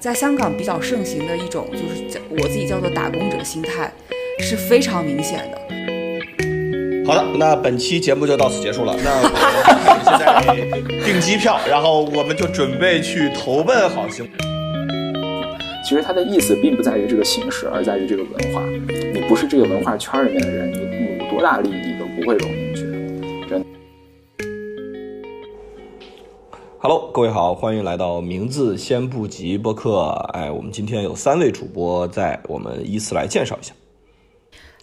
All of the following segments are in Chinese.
在香港比较盛行的一种，就是叫我自己叫做打工者心态，是非常明显的。好的，那本期节目就到此结束了。那我们现在订机票，然后我们就准备去投奔好星。其实它的意思并不在于这个形式，而在于这个文化。你不是这个文化圈里面的人，你你有多大利益，你都不会融 Hello，各位好，欢迎来到名字先不急播客。哎，我们今天有三位主播在，我们依次来介绍一下。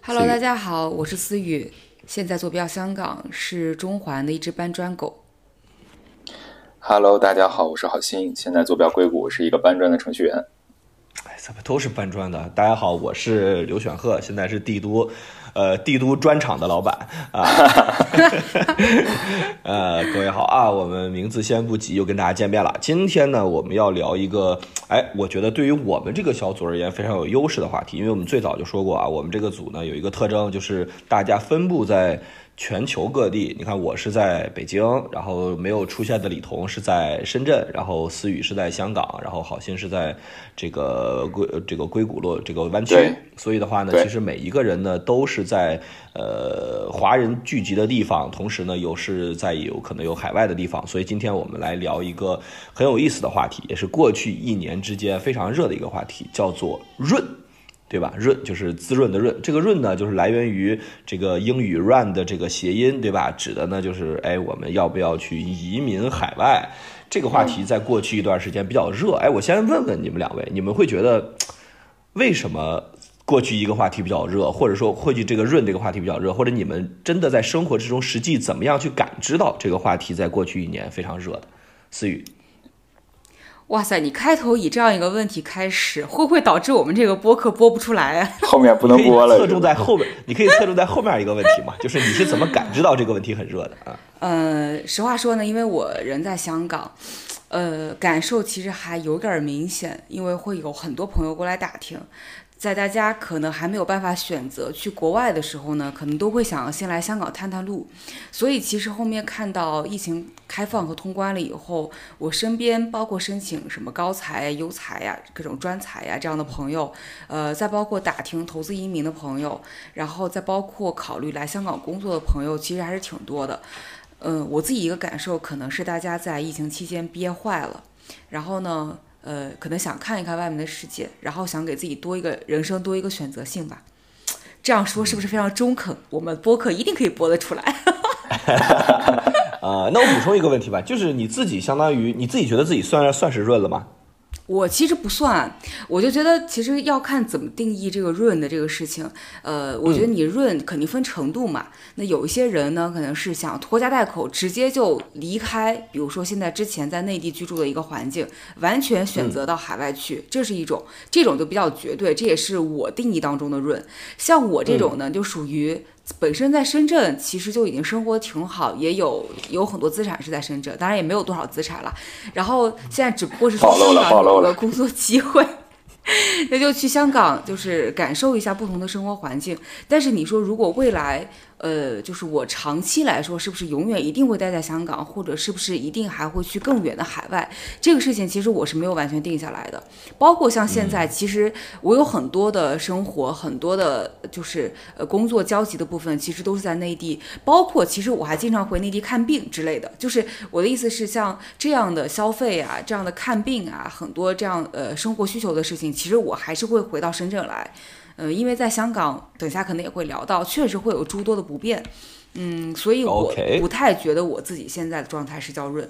Hello，大家好，我是思雨，现在坐标香港，是中环的一只搬砖狗。Hello，大家好，我是郝鑫，现在坐标硅谷，是一个搬砖的程序员。哎，怎么都是搬砖的？大家好，我是刘选鹤，现在是帝都，呃，帝都专场的老板啊。呃，各位好啊，我们名字先不急，又跟大家见面了。今天呢，我们要聊一个，哎，我觉得对于我们这个小组而言非常有优势的话题，因为我们最早就说过啊，我们这个组呢有一个特征，就是大家分布在。全球各地，你看我是在北京，然后没有出现的李彤是在深圳，然后思雨是在香港，然后好心是在这个硅这个硅谷落这个湾区，所以的话呢，其实每一个人呢都是在呃华人聚集的地方，同时呢又是在有可能有海外的地方，所以今天我们来聊一个很有意思的话题，也是过去一年之间非常热的一个话题，叫做润。对吧？润就是滋润的润，这个润呢，就是来源于这个英语 run 的这个谐音，对吧？指的呢就是，哎，我们要不要去移民海外？这个话题在过去一段时间比较热。哎，我先问问你们两位，你们会觉得为什么过去一个话题比较热，或者说过去这个润这个话题比较热，或者你们真的在生活之中实际怎么样去感知到这个话题在过去一年非常热的？思雨，哇塞，你开头以这样一个问题开始，会不会导致我们这个播客播不出来啊？后面不能播了。侧重在后面，你可以侧重在后面一个问题嘛，就是你是怎么感知到这个问题很热的啊？呃，实话说呢，因为我人在香港，呃，感受其实还有点儿明显，因为会有很多朋友过来打听，在大家可能还没有办法选择去国外的时候呢，可能都会想先来香港探探路。所以其实后面看到疫情开放和通关了以后，我身边包括申请什么高才、优才呀、各种专才呀这样的朋友，呃，再包括打听投资移民的朋友，然后再包括考虑来香港工作的朋友，其实还是挺多的。嗯，我自己一个感受可能是大家在疫情期间憋坏了，然后呢，呃，可能想看一看外面的世界，然后想给自己多一个人生多一个选择性吧。这样说是不是非常中肯？我们播客一定可以播得出来。啊，那我补充一个问题吧，就是你自己相当于你自己觉得自己算算是润了吗？我其实不算，我就觉得其实要看怎么定义这个润的这个事情。呃，我觉得你润肯定分程度嘛。那有一些人呢，可能是想拖家带口，直接就离开，比如说现在之前在内地居住的一个环境，完全选择到海外去，这是一种，这种就比较绝对，这也是我定义当中的润。像我这种呢，就属于。本身在深圳其实就已经生活挺好，也有有很多资产是在深圳，当然也没有多少资产了。然后现在只不过是说香港有了有个工作机会，那就去香港，就是感受一下不同的生活环境。但是你说如果未来，呃，就是我长期来说，是不是永远一定会待在香港，或者是不是一定还会去更远的海外？这个事情其实我是没有完全定下来的。包括像现在，其实我有很多的生活，很多的就是呃工作交集的部分，其实都是在内地。包括其实我还经常回内地看病之类的。就是我的意思是，像这样的消费啊，这样的看病啊，很多这样呃生活需求的事情，其实我还是会回到深圳来。呃，因为在香港，等下可能也会聊到，确实会有诸多的不便。嗯，所以我不太觉得我自己现在的状态是叫润。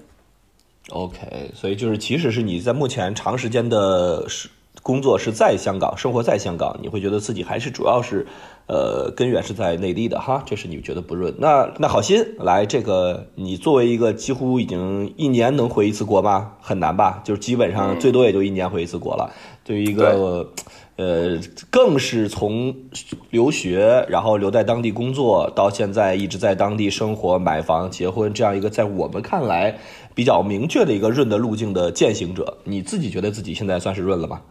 OK，所以就是，即使是你在目前长时间的是工作是在香港，生活在香港，你会觉得自己还是主要是，呃，根源是在内地的哈，这是你觉得不润。那那好心来，这个你作为一个几乎已经一年能回一次国吗？很难吧？就是基本上最多也就一年回一次国了。对于一个呃，更是从留学，然后留在当地工作，到现在一直在当地生活、买房、结婚，这样一个在我们看来比较明确的一个润的路径的践行者，你自己觉得自己现在算是润了吗？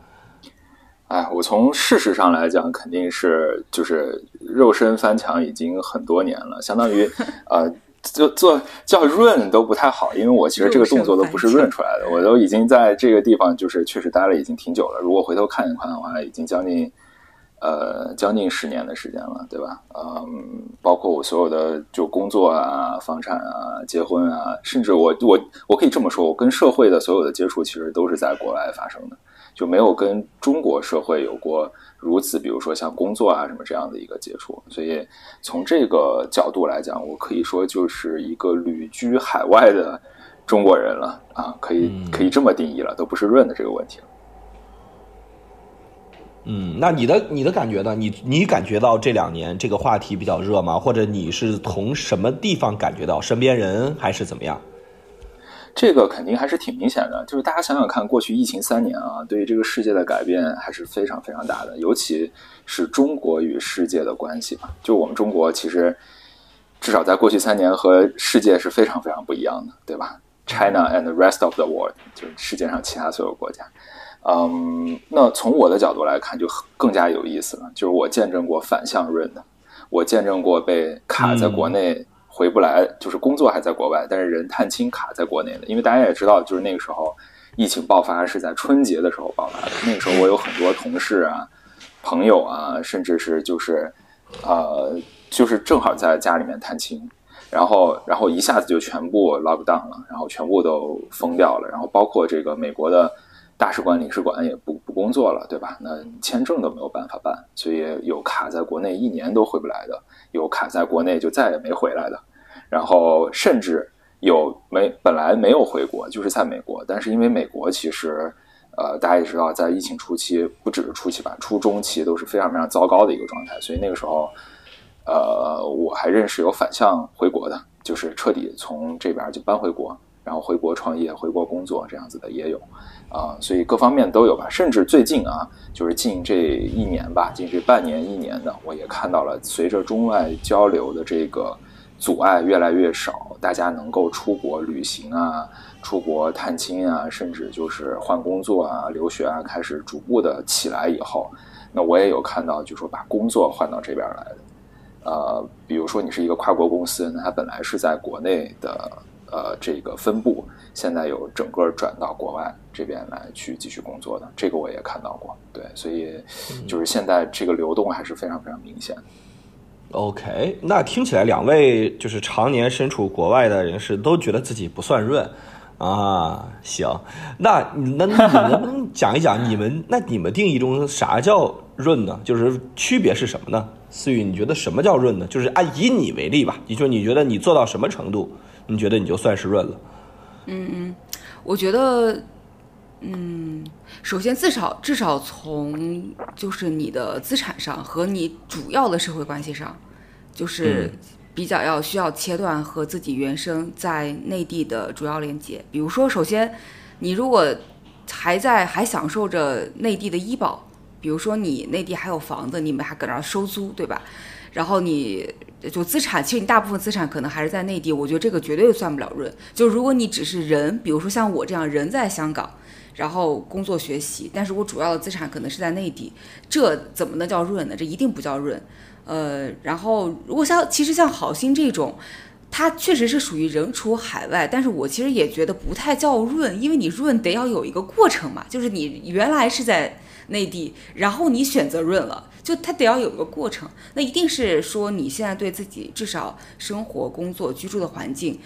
哎，我从事实上来讲，肯定是就是肉身翻墙已经很多年了，相当于呃就做叫润都不太好，因为我其实这个动作都不是润出来的，我都已经在这个地方就是确实待了已经挺久了。如果回头看一看的话，已经将近呃将近十年的时间了，对吧？嗯，包括我所有的就工作啊、房产啊、结婚啊，甚至我我我可以这么说，我跟社会的所有的接触其实都是在国外发生的，就没有跟中国社会有过。如此，比如说像工作啊什么这样的一个接触，所以从这个角度来讲，我可以说就是一个旅居海外的中国人了啊，可以可以这么定义了，都不是润的这个问题了。嗯，那你的你的感觉呢？你你感觉到这两年这个话题比较热吗？或者你是从什么地方感觉到？身边人还是怎么样？这个肯定还是挺明显的，就是大家想想看，过去疫情三年啊，对于这个世界的改变还是非常非常大的，尤其是中国与世界的关系吧。就我们中国其实至少在过去三年和世界是非常非常不一样的，对吧？China and the rest of the world，就是世界上其他所有国家。嗯，那从我的角度来看，就更加有意思了。就是我见证过反向润的，我见证过被卡在国内。回不来，就是工作还在国外，但是人探亲卡在国内的。因为大家也知道，就是那个时候疫情爆发是在春节的时候爆发的。那个时候我有很多同事啊、朋友啊，甚至是就是呃，就是正好在家里面探亲，然后然后一下子就全部 lock down 了，然后全部都封掉了，然后包括这个美国的大使馆、领事馆也不不工作了，对吧？那签证都没有办法办，所以有卡在国内一年都回不来的。有卡在国内就再也没回来的，然后甚至有没本来没有回国，就是在美国，但是因为美国其实，呃，大家也知道，在疫情初期，不只是初期吧，初中期都是非常非常糟糕的一个状态，所以那个时候，呃，我还认识有反向回国的，就是彻底从这边就搬回国，然后回国创业、回国工作这样子的也有。啊，所以各方面都有吧，甚至最近啊，就是近这一年吧，近这半年一年的，我也看到了，随着中外交流的这个阻碍越来越少，大家能够出国旅行啊，出国探亲啊，甚至就是换工作啊、留学啊，开始逐步的起来以后，那我也有看到，就说把工作换到这边来的，呃，比如说你是一个跨国公司，那它本来是在国内的。呃，这个分布现在有整个转到国外这边来去继续工作的，这个我也看到过。对，所以就是现在这个流动还是非常非常明显。OK，那听起来两位就是常年身处国外的人士都觉得自己不算润啊。行，那那你 能不能讲一讲你们那你们定义中啥叫润呢？就是区别是什么呢？思雨，你觉得什么叫润呢？就是按以你为例吧，你说你觉得你做到什么程度？你觉得你就算是润了？嗯嗯，我觉得，嗯，首先至少至少从就是你的资产上和你主要的社会关系上，就是比较要需要切断和自己原生在内地的主要连接。比如说，首先你如果还在还享受着内地的医保，比如说你内地还有房子，你们还搁那儿收租，对吧？然后你就资产，其实你大部分资产可能还是在内地，我觉得这个绝对算不了润。就如果你只是人，比如说像我这样人在香港，然后工作学习，但是我主要的资产可能是在内地，这怎么能叫润呢？这一定不叫润。呃，然后如果像其实像好心这种，它确实是属于人处海外，但是我其实也觉得不太叫润，因为你润得要有一个过程嘛，就是你原来是在内地，然后你选择润了。就它得要有个过程，那一定是说你现在对自己至少生活、工作、居住的环境，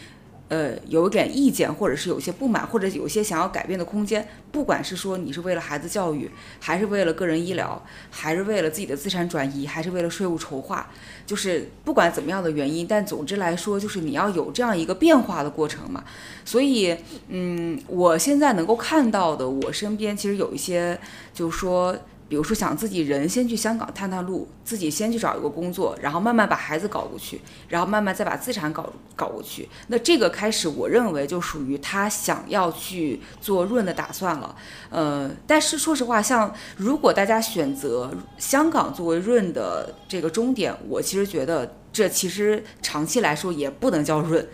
呃，有一点意见，或者是有些不满，或者有些想要改变的空间。不管是说你是为了孩子教育，还是为了个人医疗，还是为了自己的资产转移，还是为了税务筹划，就是不管怎么样的原因，但总之来说，就是你要有这样一个变化的过程嘛。所以，嗯，我现在能够看到的，我身边其实有一些，就是说。比如说，想自己人先去香港探探路，自己先去找一个工作，然后慢慢把孩子搞过去，然后慢慢再把资产搞搞过去。那这个开始，我认为就属于他想要去做润的打算了。呃，但是说实话，像如果大家选择香港作为润的这个终点，我其实觉得这其实长期来说也不能叫润。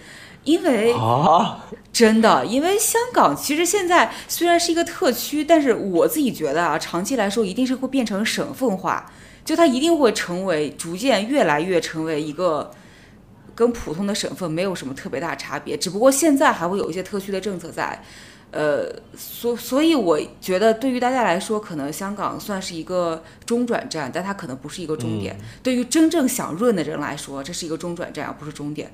因为啊，真的，因为香港其实现在虽然是一个特区，但是我自己觉得啊，长期来说一定是会变成省份化，就它一定会成为逐渐越来越成为一个跟普通的省份没有什么特别大差别，只不过现在还会有一些特区的政策在。呃，所所以我觉得对于大家来说，可能香港算是一个中转站，但它可能不是一个终点。对于真正想润的人来说，这是一个中转站，而不是终点。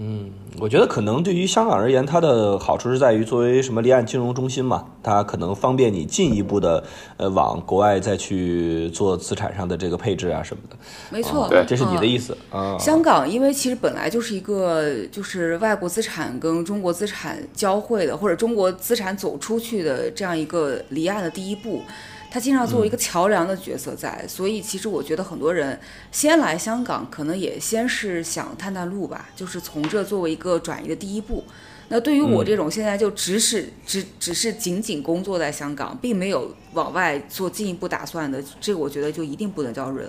嗯，我觉得可能对于香港而言，它的好处是在于作为什么离岸金融中心嘛，它可能方便你进一步的呃往国外再去做资产上的这个配置啊什么的。没错，对，这是你的意思啊。香港因为其实本来就是一个就是外国资产跟中国资产交汇的，或者中国资产走出去的这样一个离岸的第一步。他经常作为一个桥梁的角色在，所以其实我觉得很多人先来香港，可能也先是想探探路吧，就是从这作为一个转移的第一步。那对于我这种现在就只是只只是仅仅工作在香港，并没有往外做进一步打算的，这个我觉得就一定不能叫润。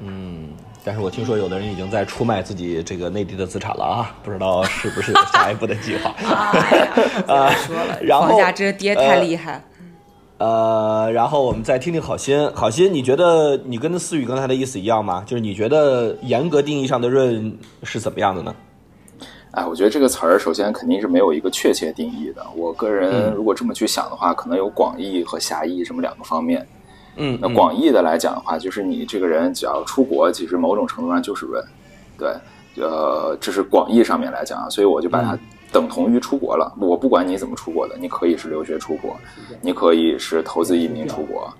嗯，但是我听说有的人已经在出卖自己这个内地的资产了啊，不知道是不是有下一步的计划 啊？说了，房价真跌太厉害。呃，然后我们再听听好心，好心，你觉得你跟思雨刚才的意思一样吗？就是你觉得严格定义上的润是怎么样的呢？哎，我觉得这个词儿首先肯定是没有一个确切定义的。我个人如果这么去想的话，可能有广义和狭义这么两个方面。嗯，那广义的来讲的话，就是你这个人只要出国，其实某种程度上就是润。对，呃，这是广义上面来讲啊，所以我就把它。等同于出国了，我不管你怎么出国的，你可以是留学出国，你可以是投资移民出国，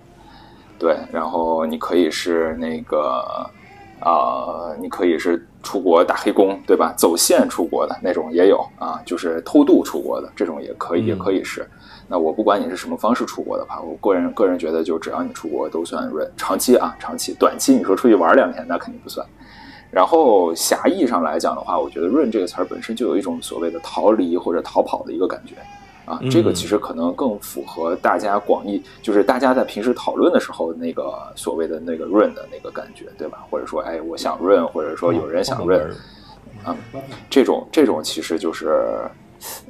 对，然后你可以是那个，啊，你可以是出国打黑工，对吧？走线出国的那种也有啊，就是偷渡出国的这种也可以，也可以是。那我不管你是什么方式出国的话，我个人个人觉得，就只要你出国都算润。长期啊，长期，短期你说出去玩两天，那肯定不算。然后狭义上来讲的话，我觉得“润”这个词儿本身就有一种所谓的逃离或者逃跑的一个感觉，啊，这个其实可能更符合大家广义，就是大家在平时讨论的时候那个所谓的那个“润”的那个感觉，对吧？或者说，哎，我想润，或者说有人想润，啊，这种这种其实就是，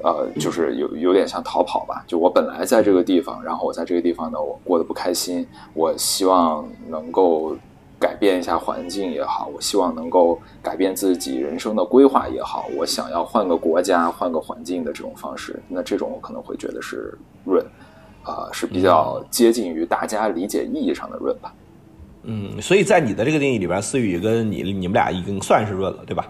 呃，就是有有点像逃跑吧。就我本来在这个地方，然后我在这个地方呢，我过得不开心，我希望能够。改变一下环境也好，我希望能够改变自己人生的规划也好，我想要换个国家、换个环境的这种方式，那这种我可能会觉得是润，啊，是比较接近于大家理解意义上的润吧。嗯，所以在你的这个定义里边，思雨跟你你们俩已经算是润了，对吧？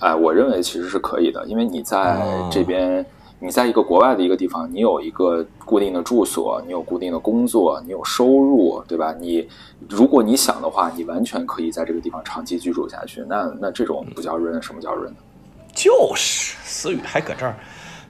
哎，我认为其实是可以的，因为你在这边。你在一个国外的一个地方，你有一个固定的住所，你有固定的工作，你有收入，对吧？你如果你想的话，你完全可以在这个地方长期居住下去。那那这种不叫润，什么叫润呢？就是思雨还搁这儿。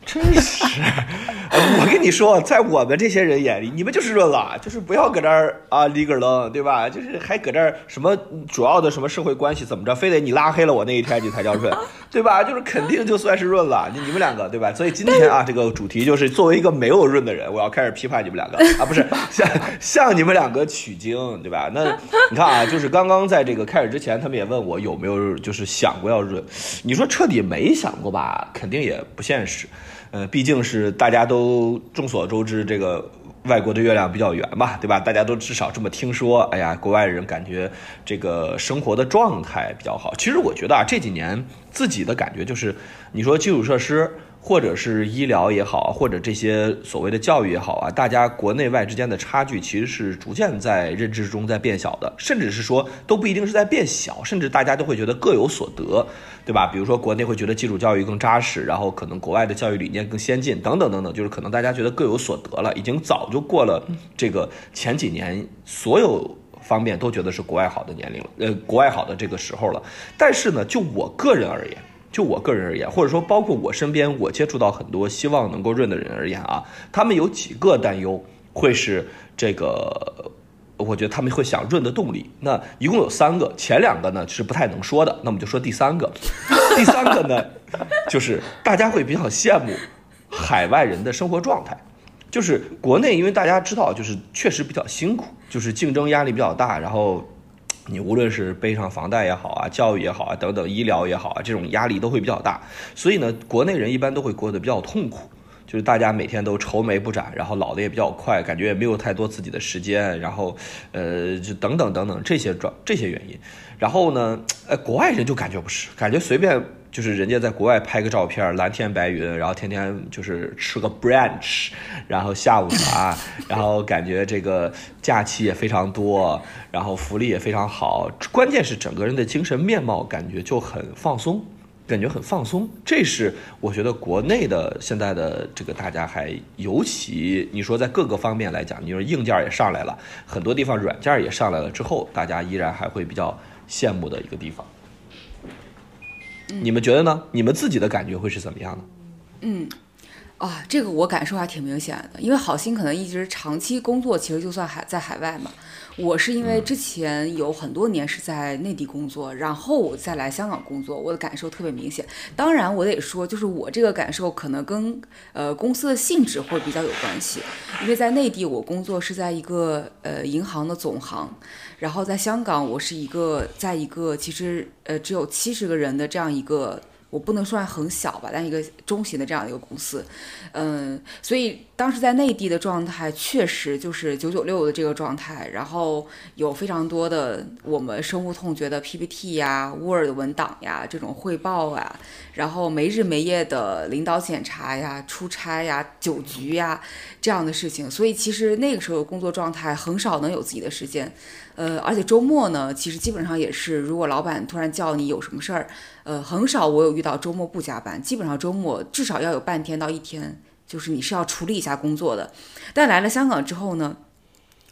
真是，我跟你说，在我们这些人眼里，你们就是润了，就是不要搁这儿啊，里个楞，对吧？就是还搁这儿什么主要的什么社会关系怎么着，非得你拉黑了我那一天，你才叫润，对吧？就是肯定就算是润了，你你们两个，对吧？所以今天啊，这个主题就是作为一个没有润的人，我要开始批判你们两个 啊，不是向向你们两个取经，对吧？那 你看啊，就是刚刚在这个开始之前，他们也问我有没有就是想过要润，你说彻底没想过吧？肯定也不现实。呃，毕竟是大家都众所周知，这个外国的月亮比较圆嘛，对吧？大家都至少这么听说。哎呀，国外人感觉这个生活的状态比较好。其实我觉得啊，这几年自己的感觉就是，你说基础设施。或者是医疗也好，或者这些所谓的教育也好啊，大家国内外之间的差距其实是逐渐在认知中在变小的，甚至是说都不一定是在变小，甚至大家都会觉得各有所得，对吧？比如说国内会觉得基础教育更扎实，然后可能国外的教育理念更先进，等等等等，就是可能大家觉得各有所得了，已经早就过了这个前几年所有方面都觉得是国外好的年龄了，呃，国外好的这个时候了。但是呢，就我个人而言。就我个人而言，或者说包括我身边我接触到很多希望能够润的人而言啊，他们有几个担忧会是这个，我觉得他们会想润的动力。那一共有三个，前两个呢是不太能说的，那我们就说第三个。第三个呢，就是大家会比较羡慕海外人的生活状态，就是国内因为大家知道，就是确实比较辛苦，就是竞争压力比较大，然后。你无论是背上房贷也好啊，教育也好啊，等等医疗也好啊，这种压力都会比较大。所以呢，国内人一般都会过得比较痛苦。就是大家每天都愁眉不展，然后老的也比较快，感觉也没有太多自己的时间，然后呃，就等等等等这些状这些原因。然后呢，呃，国外人就感觉不是，感觉随便就是人家在国外拍个照片，蓝天白云，然后天天就是吃个 brunch，然后下午茶，然后感觉这个假期也非常多，然后福利也非常好，关键是整个人的精神面貌感觉就很放松。感觉很放松，这是我觉得国内的现在的这个大家还尤其你说在各个方面来讲，你说硬件也上来了，很多地方软件也上来了之后，大家依然还会比较羡慕的一个地方。你们觉得呢？你们自己的感觉会是怎么样的？嗯，啊，这个我感受还挺明显的，因为好心可能一直长期工作，其实就算海在海外嘛。我是因为之前有很多年是在内地工作，然后我再来香港工作，我的感受特别明显。当然，我得说，就是我这个感受可能跟呃公司的性质会比较有关系。因为在内地，我工作是在一个呃银行的总行，然后在香港，我是一个在一个其实呃只有七十个人的这样一个。我不能算很小吧，但一个中型的这样一个公司，嗯，所以当时在内地的状态确实就是九九六的这个状态，然后有非常多的我们深恶痛绝的 PPT 呀、Word 文档呀、这种汇报啊，然后没日没夜的领导检查呀、出差呀、酒局呀这样的事情，所以其实那个时候工作状态很少能有自己的时间。呃，而且周末呢，其实基本上也是，如果老板突然叫你有什么事儿，呃，很少我有遇到周末不加班，基本上周末至少要有半天到一天，就是你是要处理一下工作的。但来了香港之后呢，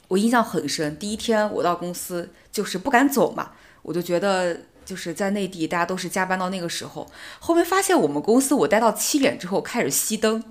我印象很深，第一天我到公司就是不敢走嘛，我就觉得就是在内地大家都是加班到那个时候，后面发现我们公司我待到七点之后开始熄灯。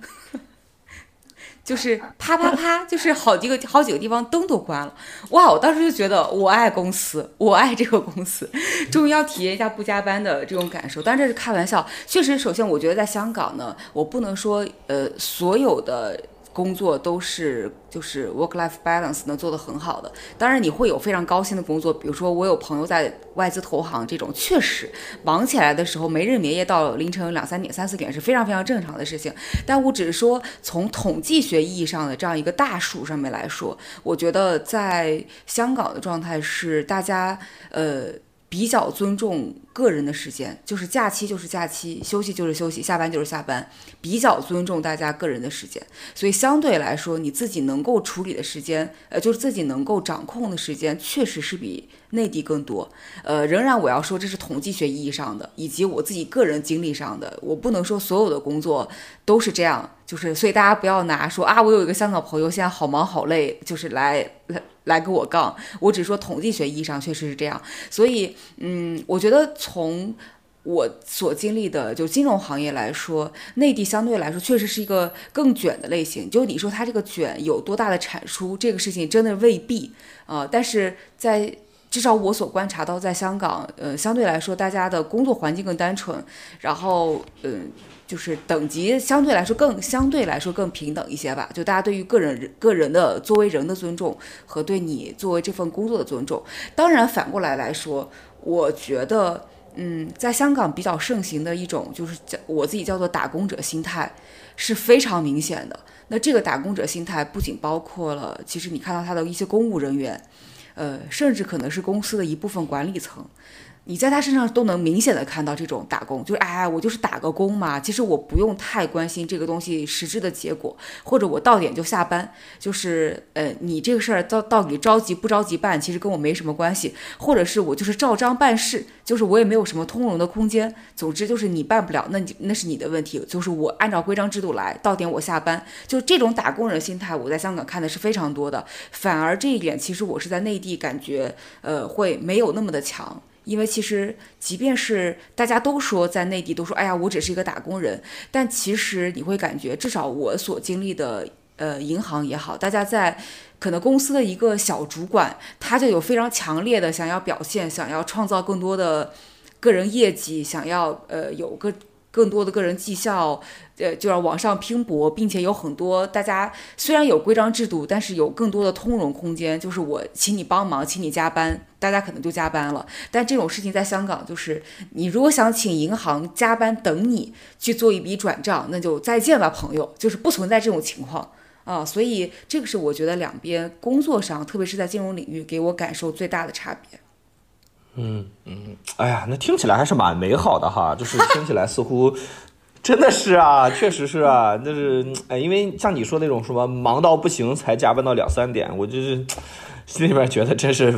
就是啪啪啪，就是好几个好几个地方灯都关了，哇！我当时就觉得我爱公司，我爱这个公司，终于要体验一下不加班的这种感受。当然这是开玩笑，确实，首先我觉得在香港呢，我不能说呃所有的。工作都是就是 work life balance 能做得很好的，当然你会有非常高薪的工作，比如说我有朋友在外资投行这种，确实忙起来的时候没日没夜到凌晨两三点、三四点是非常非常正常的事情。但我只是说从统计学意义上的这样一个大数上面来说，我觉得在香港的状态是大家呃。比较尊重个人的时间，就是假期就是假期，休息就是休息，下班就是下班，比较尊重大家个人的时间，所以相对来说，你自己能够处理的时间，呃，就是自己能够掌控的时间，确实是比内地更多。呃，仍然我要说，这是统计学意义上的，以及我自己个人经历上的，我不能说所有的工作都是这样，就是所以大家不要拿说啊，我有一个香港朋友现在好忙好累，就是来来。来跟我杠，我只说统计学意义上确实是这样，所以，嗯，我觉得从我所经历的就金融行业来说，内地相对来说确实是一个更卷的类型。就你说它这个卷有多大的产出，这个事情真的未必啊。但是在至少我所观察到，在香港，呃，相对来说大家的工作环境更单纯，然后，嗯。就是等级相对来说更相对来说更平等一些吧，就大家对于个人个人的作为人的尊重和对你作为这份工作的尊重。当然反过来来说，我觉得，嗯，在香港比较盛行的一种就是叫我自己叫做打工者心态，是非常明显的。那这个打工者心态不仅包括了，其实你看到他的一些公务人员，呃，甚至可能是公司的一部分管理层。你在他身上都能明显的看到这种打工，就是哎，我就是打个工嘛。其实我不用太关心这个东西实质的结果，或者我到点就下班。就是呃，你这个事儿到到底着急不着急办，其实跟我没什么关系。或者是我就是照章办事，就是我也没有什么通融的空间。总之就是你办不了，那你那是你的问题。就是我按照规章制度来，到点我下班。就这种打工人心态，我在香港看的是非常多的。反而这一点，其实我是在内地感觉呃会没有那么的强。因为其实，即便是大家都说在内地都说，哎呀，我只是一个打工人，但其实你会感觉，至少我所经历的，呃，银行也好，大家在可能公司的一个小主管，他就有非常强烈的想要表现，想要创造更多的个人业绩，想要呃有个。更多的个人绩效，呃，就要往上拼搏，并且有很多大家虽然有规章制度，但是有更多的通融空间。就是我请你帮忙，请你加班，大家可能就加班了。但这种事情在香港，就是你如果想请银行加班等你去做一笔转账，那就再见吧，朋友，就是不存在这种情况啊。所以这个是我觉得两边工作上，特别是在金融领域，给我感受最大的差别。嗯嗯，哎呀，那听起来还是蛮美好的哈，就是听起来似乎真的是啊，确实是啊，就是哎，因为像你说那种什么忙到不行才加班到两三点，我就是心里面觉得真是，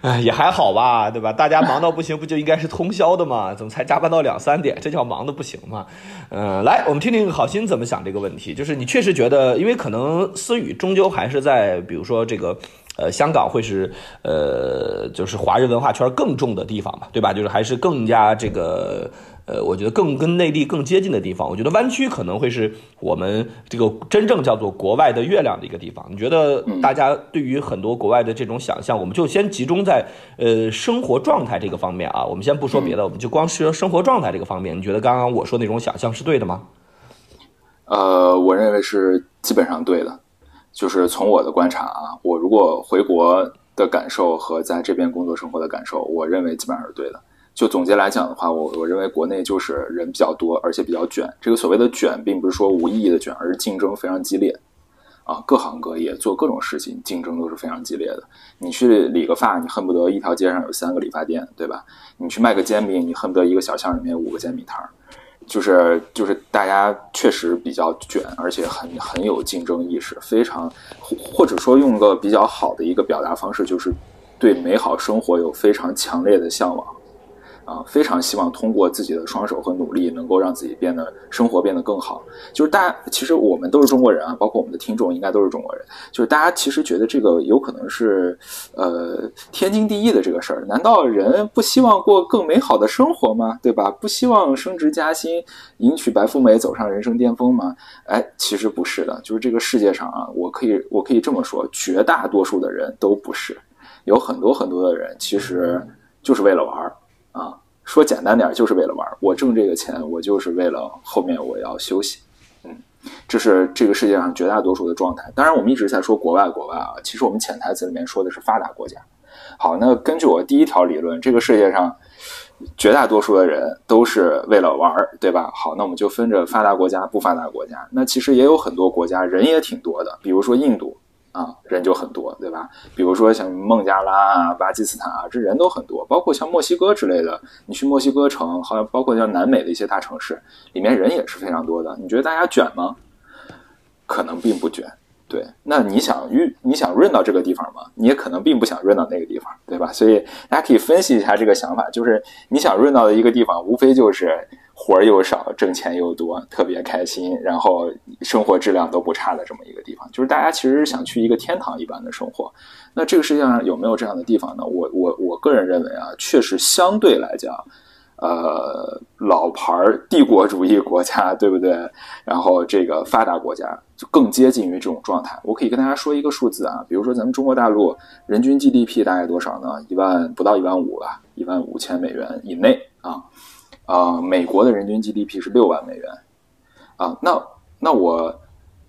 哎，也还好吧，对吧？大家忙到不行不就应该是通宵的吗？怎么才加班到两三点？这叫忙的不行吗？嗯，来，我们听听好心怎么想这个问题。就是你确实觉得，因为可能思雨终究还是在，比如说这个。呃，香港会是呃，就是华人文化圈更重的地方嘛，对吧？就是还是更加这个呃，我觉得更跟内地更接近的地方。我觉得湾区可能会是我们这个真正叫做国外的月亮的一个地方。你觉得大家对于很多国外的这种想象，我们就先集中在呃生活状态这个方面啊。我们先不说别的，我们就光说生活状态这个方面。你觉得刚刚我说那种想象是对的吗？呃，我认为是基本上对的。就是从我的观察啊，我如果回国的感受和在这边工作生活的感受，我认为基本上是对的。就总结来讲的话，我我认为国内就是人比较多，而且比较卷。这个所谓的卷，并不是说无意义的卷，而是竞争非常激烈啊，各行各业做各种事情，竞争都是非常激烈的。你去理个发，你恨不得一条街上有三个理发店，对吧？你去卖个煎饼，你恨不得一个小巷里面有五个煎饼摊儿。就是就是大家确实比较卷，而且很很有竞争意识，非常或者说用个比较好的一个表达方式，就是对美好生活有非常强烈的向往。啊，非常希望通过自己的双手和努力，能够让自己变得生活变得更好。就是大家其实我们都是中国人啊，包括我们的听众应该都是中国人。就是大家其实觉得这个有可能是呃天经地义的这个事儿。难道人不希望过更美好的生活吗？对吧？不希望升职加薪、迎娶白富美、走上人生巅峰吗？哎，其实不是的。就是这个世界上啊，我可以我可以这么说，绝大多数的人都不是。有很多很多的人其实就是为了玩儿。啊，说简单点，就是为了玩。我挣这个钱，我就是为了后面我要休息。嗯，这是这个世界上绝大多数的状态。当然，我们一直在说国外，国外啊，其实我们潜台词里面说的是发达国家。好，那根据我第一条理论，这个世界上绝大多数的人都是为了玩，对吧？好，那我们就分着发达国家、不发达国家。那其实也有很多国家人也挺多的，比如说印度。啊，人就很多，对吧？比如说像孟加拉啊、巴基斯坦啊，这人都很多。包括像墨西哥之类的，你去墨西哥城，好像包括像南美的一些大城市，里面人也是非常多的。你觉得大家卷吗？可能并不卷。对，那你想润你想润到这个地方吗？你也可能并不想润到那个地方，对吧？所以大家可以分析一下这个想法，就是你想润到的一个地方，无非就是活儿又少，挣钱又多，特别开心，然后生活质量都不差的这么一个地方。就是大家其实想去一个天堂一般的生活。那这个世界上有没有这样的地方呢？我我我个人认为啊，确实相对来讲。呃，老牌帝国主义国家，对不对？然后这个发达国家就更接近于这种状态。我可以跟大家说一个数字啊，比如说咱们中国大陆人均 GDP 大概多少呢？一万不到一万五吧，一万五千美元以内啊。美国的人均 GDP 是六万美元啊。那那我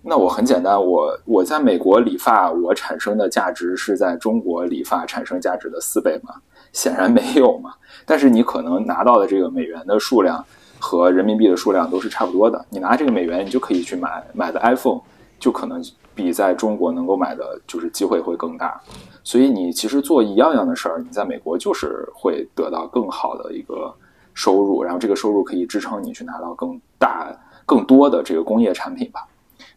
那我很简单，我我在美国理发，我产生的价值是在中国理发产生价值的四倍吗？显然没有嘛。但是你可能拿到的这个美元的数量和人民币的数量都是差不多的。你拿这个美元，你就可以去买买的 iPhone，就可能比在中国能够买的就是机会会更大。所以你其实做一样样的事儿，你在美国就是会得到更好的一个收入，然后这个收入可以支撑你去拿到更大、更多的这个工业产品吧。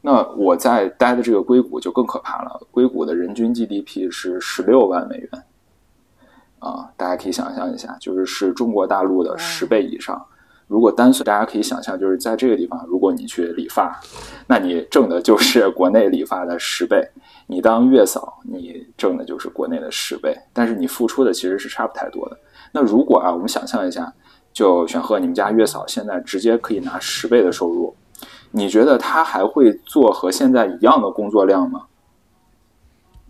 那我在待的这个硅谷就更可怕了，硅谷的人均 GDP 是十六万美元。啊，大家可以想象一下，就是是中国大陆的十倍以上。如果单算，大家可以想象，就是在这个地方，如果你去理发，那你挣的就是国内理发的十倍；你当月嫂，你挣的就是国内的十倍。但是你付出的其实是差不太多的。那如果啊，我们想象一下，就选和，你们家月嫂现在直接可以拿十倍的收入，你觉得他还会做和现在一样的工作量吗？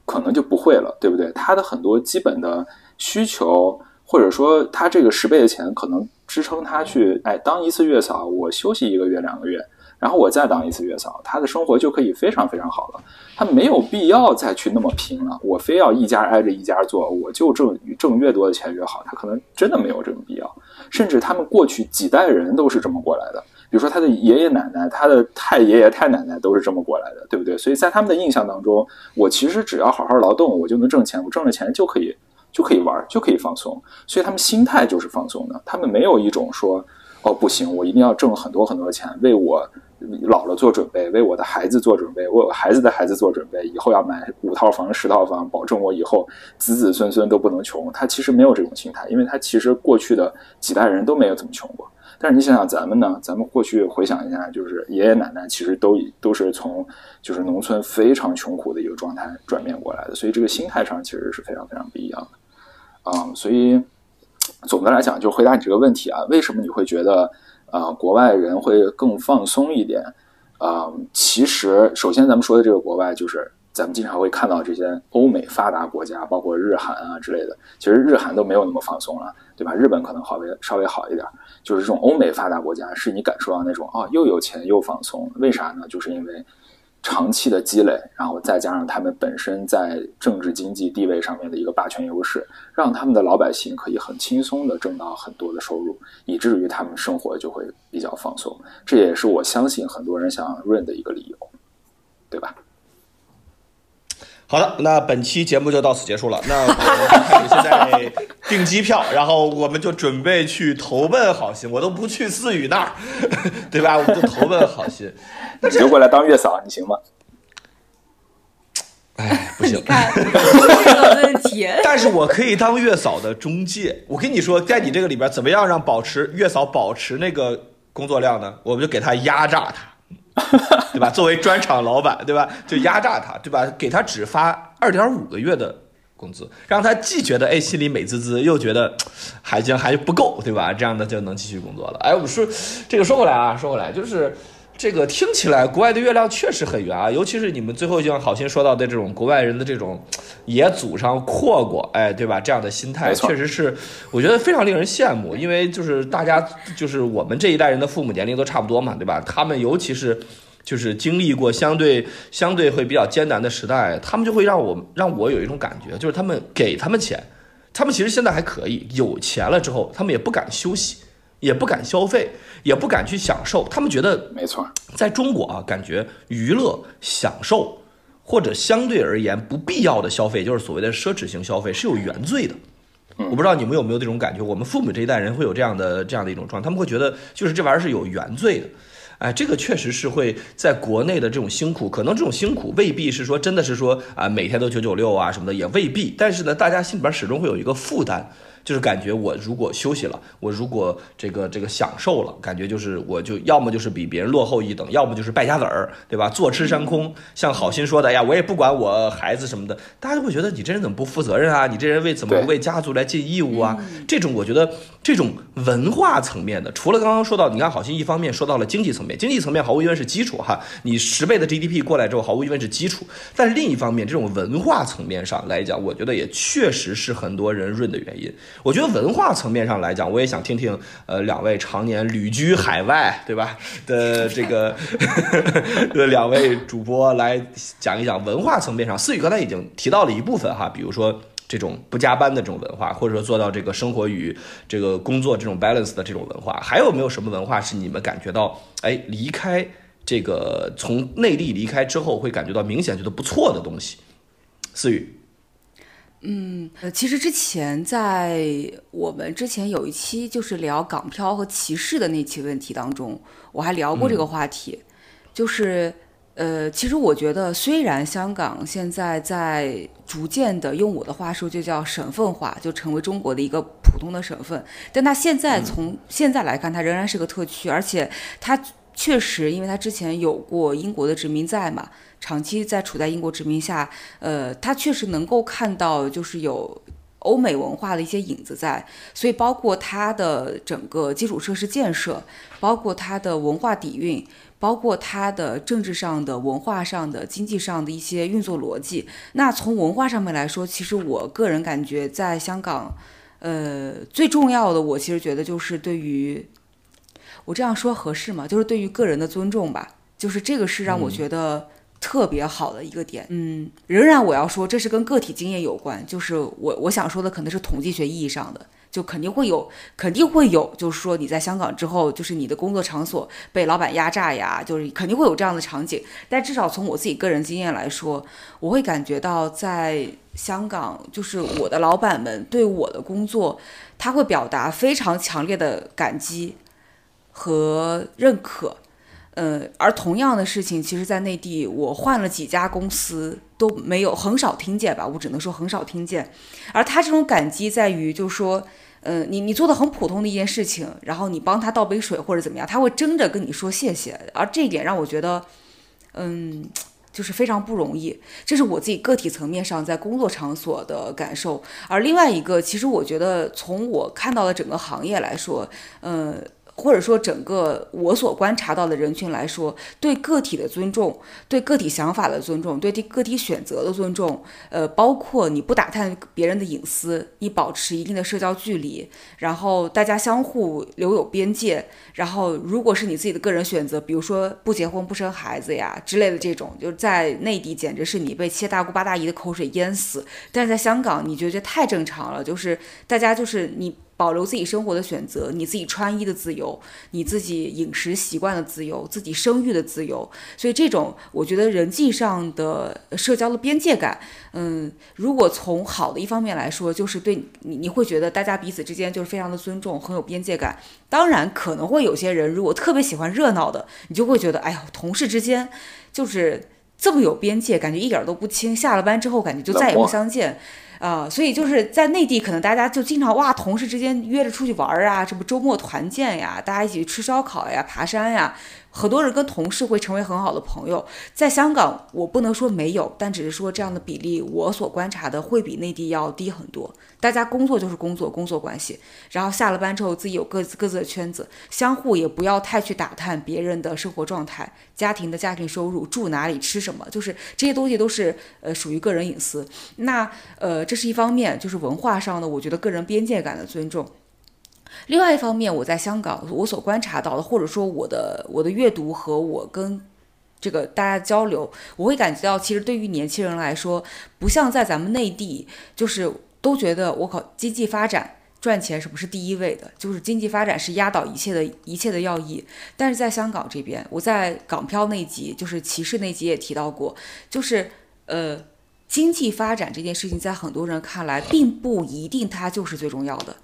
可能就不会了，对不对？他的很多基本的。需求或者说他这个十倍的钱可能支撑他去，哎，当一次月嫂，我休息一个月两个月，然后我再当一次月嫂，他的生活就可以非常非常好了。他没有必要再去那么拼了，我非要一家挨着一家做，我就挣挣越多的钱越好。他可能真的没有这个必要，甚至他们过去几代人都是这么过来的。比如说他的爷爷奶奶、他的太爷爷太奶奶都是这么过来的，对不对？所以在他们的印象当中，我其实只要好好劳动，我就能挣钱，我挣了钱就可以就可以玩，就可以放松。所以他们心态就是放松的，他们没有一种说哦不行，我一定要挣很多很多钱，为我。老了做准备，为我的孩子做准备，为我孩子的孩子做准备，以后要买五套房、十套房，保证我以后子子孙孙都不能穷。他其实没有这种心态，因为他其实过去的几代人都没有怎么穷过。但是你想想咱们呢？咱们过去回想一下，就是爷爷奶奶其实都都是从就是农村非常穷苦的一个状态转变过来的，所以这个心态上其实是非常非常不一样的。啊，所以总的来讲，就回答你这个问题啊，为什么你会觉得？啊，国外人会更放松一点，啊，其实首先咱们说的这个国外，就是咱们经常会看到这些欧美发达国家，包括日韩啊之类的，其实日韩都没有那么放松了，对吧？日本可能稍微稍微好一点，就是这种欧美发达国家，是你感受到那种啊，又有钱又放松，为啥呢？就是因为。长期的积累，然后再加上他们本身在政治经济地位上面的一个霸权优势，让他们的老百姓可以很轻松的挣到很多的收入，以至于他们生活就会比较放松。这也是我相信很多人想润的一个理由，对吧？好的，那本期节目就到此结束了。那我们开始现在订机票，然后我们就准备去投奔好心。我都不去思雨那儿，对吧？我们就投奔好心。你就过来当月嫂，你行吗？哎，不行。问题。但是我可以当月嫂的中介。我跟你说，在你这个里边，怎么样让保持月嫂保持那个工作量呢？我们就给他压榨他。对吧？作为专场老板，对吧？就压榨他，对吧？给他只发二点五个月的工资，让他既觉得哎心里美滋滋，又觉得还行还不够，对吧？这样的就能继续工作了。哎，我说这个说回来啊，说回来就是。这个听起来，国外的月亮确实很圆啊，尤其是你们最后像好心说到的这种国外人的这种也祖上阔过，哎，对吧？这样的心态确实是，我觉得非常令人羡慕。因为就是大家就是我们这一代人的父母年龄都差不多嘛，对吧？他们尤其是就是经历过相对相对会比较艰难的时代，他们就会让我让我有一种感觉，就是他们给他们钱，他们其实现在还可以有钱了之后，他们也不敢休息。也不敢消费，也不敢去享受。他们觉得，没错，在中国啊，感觉娱乐、享受或者相对而言不必要的消费，就是所谓的奢侈性消费，是有原罪的。我不知道你们有没有这种感觉？我们父母这一代人会有这样的这样的一种状态，他们会觉得，就是这玩意儿是有原罪的。哎，这个确实是会在国内的这种辛苦，可能这种辛苦未必是说真的是说啊，每天都九九六啊什么的，也未必。但是呢，大家心里边始终会有一个负担。就是感觉我如果休息了，我如果这个这个享受了，感觉就是我就要么就是比别人落后一等，要么就是败家子儿，对吧？坐吃山空。像好心说的，哎呀，我也不管我孩子什么的，大家就会觉得你这人怎么不负责任啊？你这人为怎么不为家族来尽义务啊？这种我觉得这种文化层面的，除了刚刚说到，你看好心一方面说到了经济层面，经济层面毫无疑问是基础哈，你十倍的 GDP 过来之后，毫无疑问是基础。但另一方面，这种文化层面上来讲，我觉得也确实是很多人润的原因。我觉得文化层面上来讲，我也想听听，呃，两位常年旅居海外，对吧？的这个 的两位主播来讲一讲文化层面上。思雨刚才已经提到了一部分哈，比如说这种不加班的这种文化，或者说做到这个生活与这个工作这种 balance 的这种文化，还有没有什么文化是你们感觉到，哎，离开这个从内地离开之后，会感觉到明显觉得不错的东西？思雨。嗯，呃，其实之前在我们之前有一期就是聊港漂和歧视的那期问题当中，我还聊过这个话题。就是，呃，其实我觉得，虽然香港现在在逐渐的用我的话说就叫省份化，就成为中国的一个普通的省份，但它现在从现在来看，它仍然是个特区，而且它确实，因为它之前有过英国的殖民在嘛。长期在处在英国殖民下，呃，他确实能够看到就是有欧美文化的一些影子在，所以包括它的整个基础设施建设，包括它的文化底蕴，包括它的政治上的、文化上的、经济上的一些运作逻辑。那从文化上面来说，其实我个人感觉，在香港，呃，最重要的，我其实觉得就是对于我这样说合适吗？就是对于个人的尊重吧，就是这个是让我觉得特别好的一个点。嗯，仍然我要说，这是跟个体经验有关，就是我我想说的可能是统计学意义上的。就肯定会有，肯定会有，就是说你在香港之后，就是你的工作场所被老板压榨呀，就是肯定会有这样的场景。但至少从我自己个人经验来说，我会感觉到在香港，就是我的老板们对我的工作，他会表达非常强烈的感激和认可。呃，而同样的事情，其实在内地，我换了几家公司都没有，很少听见吧？我只能说很少听见。而他这种感激在于，就是说。呃，你你做的很普通的一件事情，然后你帮他倒杯水或者怎么样，他会争着跟你说谢谢，而这一点让我觉得，嗯，就是非常不容易。这是我自己个体层面上在工作场所的感受。而另外一个，其实我觉得从我看到的整个行业来说，嗯。或者说，整个我所观察到的人群来说，对个体的尊重，对个体想法的尊重，对个体选择的尊重，呃，包括你不打探别人的隐私，你保持一定的社交距离，然后大家相互留有边界，然后如果是你自己的个人选择，比如说不结婚不生孩子呀之类的这种，就在内地简直是你被七大姑八大姨的口水淹死，但是在香港你觉得太正常了，就是大家就是你。保留自己生活的选择，你自己穿衣的自由，你自己饮食习惯的自由，自己生育的自由。所以这种，我觉得人际上的社交的边界感，嗯，如果从好的一方面来说，就是对你，你会觉得大家彼此之间就是非常的尊重，很有边界感。当然，可能会有些人如果特别喜欢热闹的，你就会觉得，哎呀，同事之间就是这么有边界，感觉一点都不亲。下了班之后，感觉就再也不相见。啊，所以就是在内地，可能大家就经常哇，同事之间约着出去玩儿啊，什么周末团建呀，大家一起去吃烧烤呀，爬山呀。很多人跟同事会成为很好的朋友，在香港我不能说没有，但只是说这样的比例，我所观察的会比内地要低很多。大家工作就是工作，工作关系，然后下了班之后自己有各自各自的圈子，相互也不要太去打探别人的生活状态、家庭的家庭收入、住哪里、吃什么，就是这些东西都是呃属于个人隐私。那呃这是一方面，就是文化上的，我觉得个人边界感的尊重。另外一方面，我在香港，我所观察到的，或者说我的我的阅读和我跟这个大家交流，我会感觉到，其实对于年轻人来说，不像在咱们内地，就是都觉得我靠，经济发展赚钱是不是第一位的？就是经济发展是压倒一切的一切的要义。但是在香港这边，我在港漂那集，就是歧视那集也提到过，就是呃，经济发展这件事情，在很多人看来，并不一定它就是最重要的。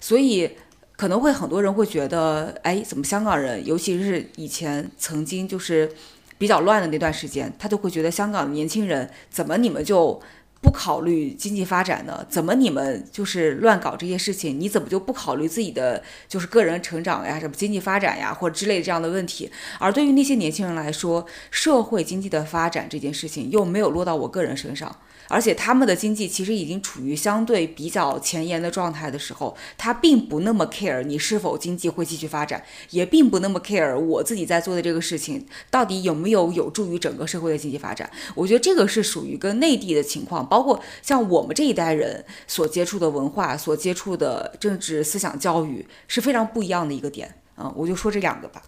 所以可能会很多人会觉得，哎，怎么香港人，尤其是以前曾经就是比较乱的那段时间，他就会觉得香港的年轻人怎么你们就不考虑经济发展呢？怎么你们就是乱搞这些事情？你怎么就不考虑自己的就是个人成长呀、什么经济发展呀，或者之类的这样的问题？而对于那些年轻人来说，社会经济的发展这件事情又没有落到我个人身上。而且他们的经济其实已经处于相对比较前沿的状态的时候，他并不那么 care 你是否经济会继续发展，也并不那么 care 我自己在做的这个事情到底有没有有助于整个社会的经济发展。我觉得这个是属于跟内地的情况，包括像我们这一代人所接触的文化、所接触的政治思想教育是非常不一样的一个点。嗯，我就说这两个吧。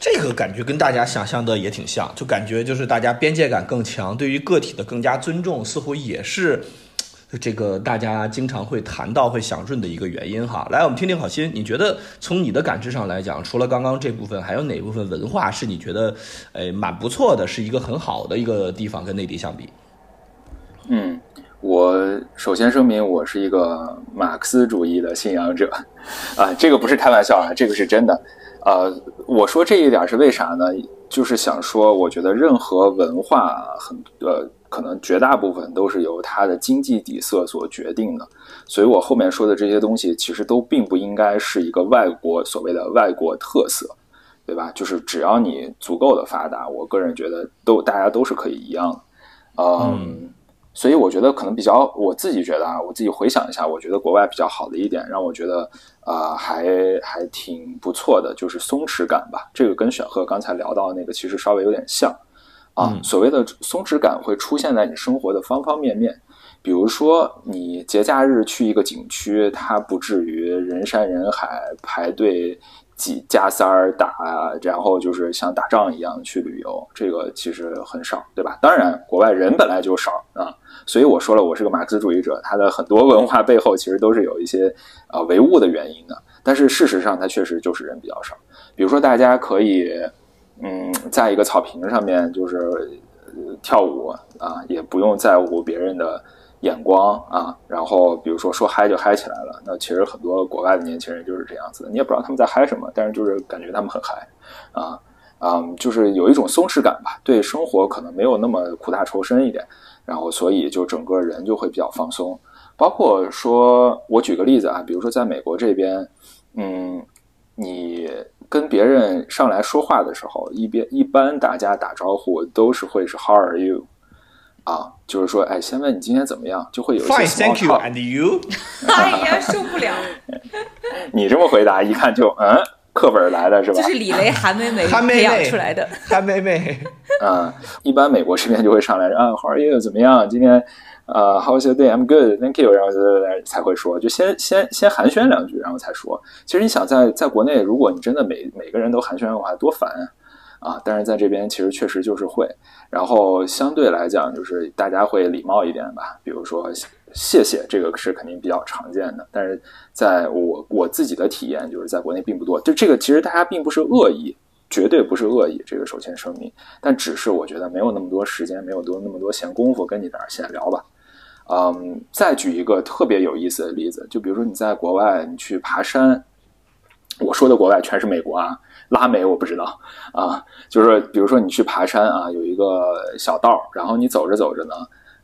这个感觉跟大家想象的也挺像，就感觉就是大家边界感更强，对于个体的更加尊重，似乎也是这个大家经常会谈到、会想润的一个原因哈。来，我们听听好心，你觉得从你的感知上来讲，除了刚刚这部分，还有哪部分文化是你觉得诶蛮不错的，是一个很好的一个地方，跟内地相比？嗯，我首先声明，我是一个马克思主义的信仰者啊，这个不是开玩笑啊，这个是真的。呃，我说这一点是为啥呢？就是想说，我觉得任何文化很呃，可能绝大部分都是由它的经济底色所决定的。所以我后面说的这些东西，其实都并不应该是一个外国所谓的外国特色，对吧？就是只要你足够的发达，我个人觉得都大家都是可以一样的。嗯。所以我觉得可能比较，我自己觉得啊，我自己回想一下，我觉得国外比较好的一点，让我觉得啊，还还挺不错的，就是松弛感吧。这个跟选赫刚才聊到那个其实稍微有点像啊。所谓的松弛感会出现在你生活的方方面面，比如说你节假日去一个景区，它不至于人山人海排队挤加塞儿打，然后就是像打仗一样去旅游，这个其实很少，对吧？当然，国外人本来就少啊，所以我说了，我是个马克思主义者，他的很多文化背后其实都是有一些啊唯物的原因的。但是事实上，它确实就是人比较少。比如说，大家可以嗯，在一个草坪上面就是呃跳舞啊，也不用在乎别人的。眼光啊，然后比如说说嗨就嗨起来了，那其实很多国外的年轻人就是这样子的，你也不知道他们在嗨什么，但是就是感觉他们很嗨，啊啊，就是有一种松弛感吧，对生活可能没有那么苦大仇深一点，然后所以就整个人就会比较放松。包括说我举个例子啊，比如说在美国这边，嗯，你跟别人上来说话的时候，一边一般大家打招呼都是会是 How are you？啊，就是说，哎，先问你今天怎么样，就会有一些 Fine，thank you and you。哎呀，受不了！你这么回答，一看就嗯，课本来的是吧？就是李雷、韩梅梅 培养出来的。韩梅梅。嗯，一般美国这边就会上来啊，How are you？怎么样？今天呃，How's your day？I'm good，thank you。然后才会说，就先先先寒暄两句，然后才说。其实你想，在在国内，如果你真的每每个人都寒暄的话，多烦啊！啊，但是在这边其实确实就是会，然后相对来讲就是大家会礼貌一点吧，比如说谢谢，这个是肯定比较常见的。但是在我我自己的体验就是在国内并不多，就这个其实大家并不是恶意，绝对不是恶意，这个首先声明，但只是我觉得没有那么多时间，没有多那么多闲工夫跟你在这闲聊吧。嗯，再举一个特别有意思的例子，就比如说你在国外你去爬山，我说的国外全是美国啊。拉美我不知道啊，就是比如说你去爬山啊，有一个小道，然后你走着走着呢，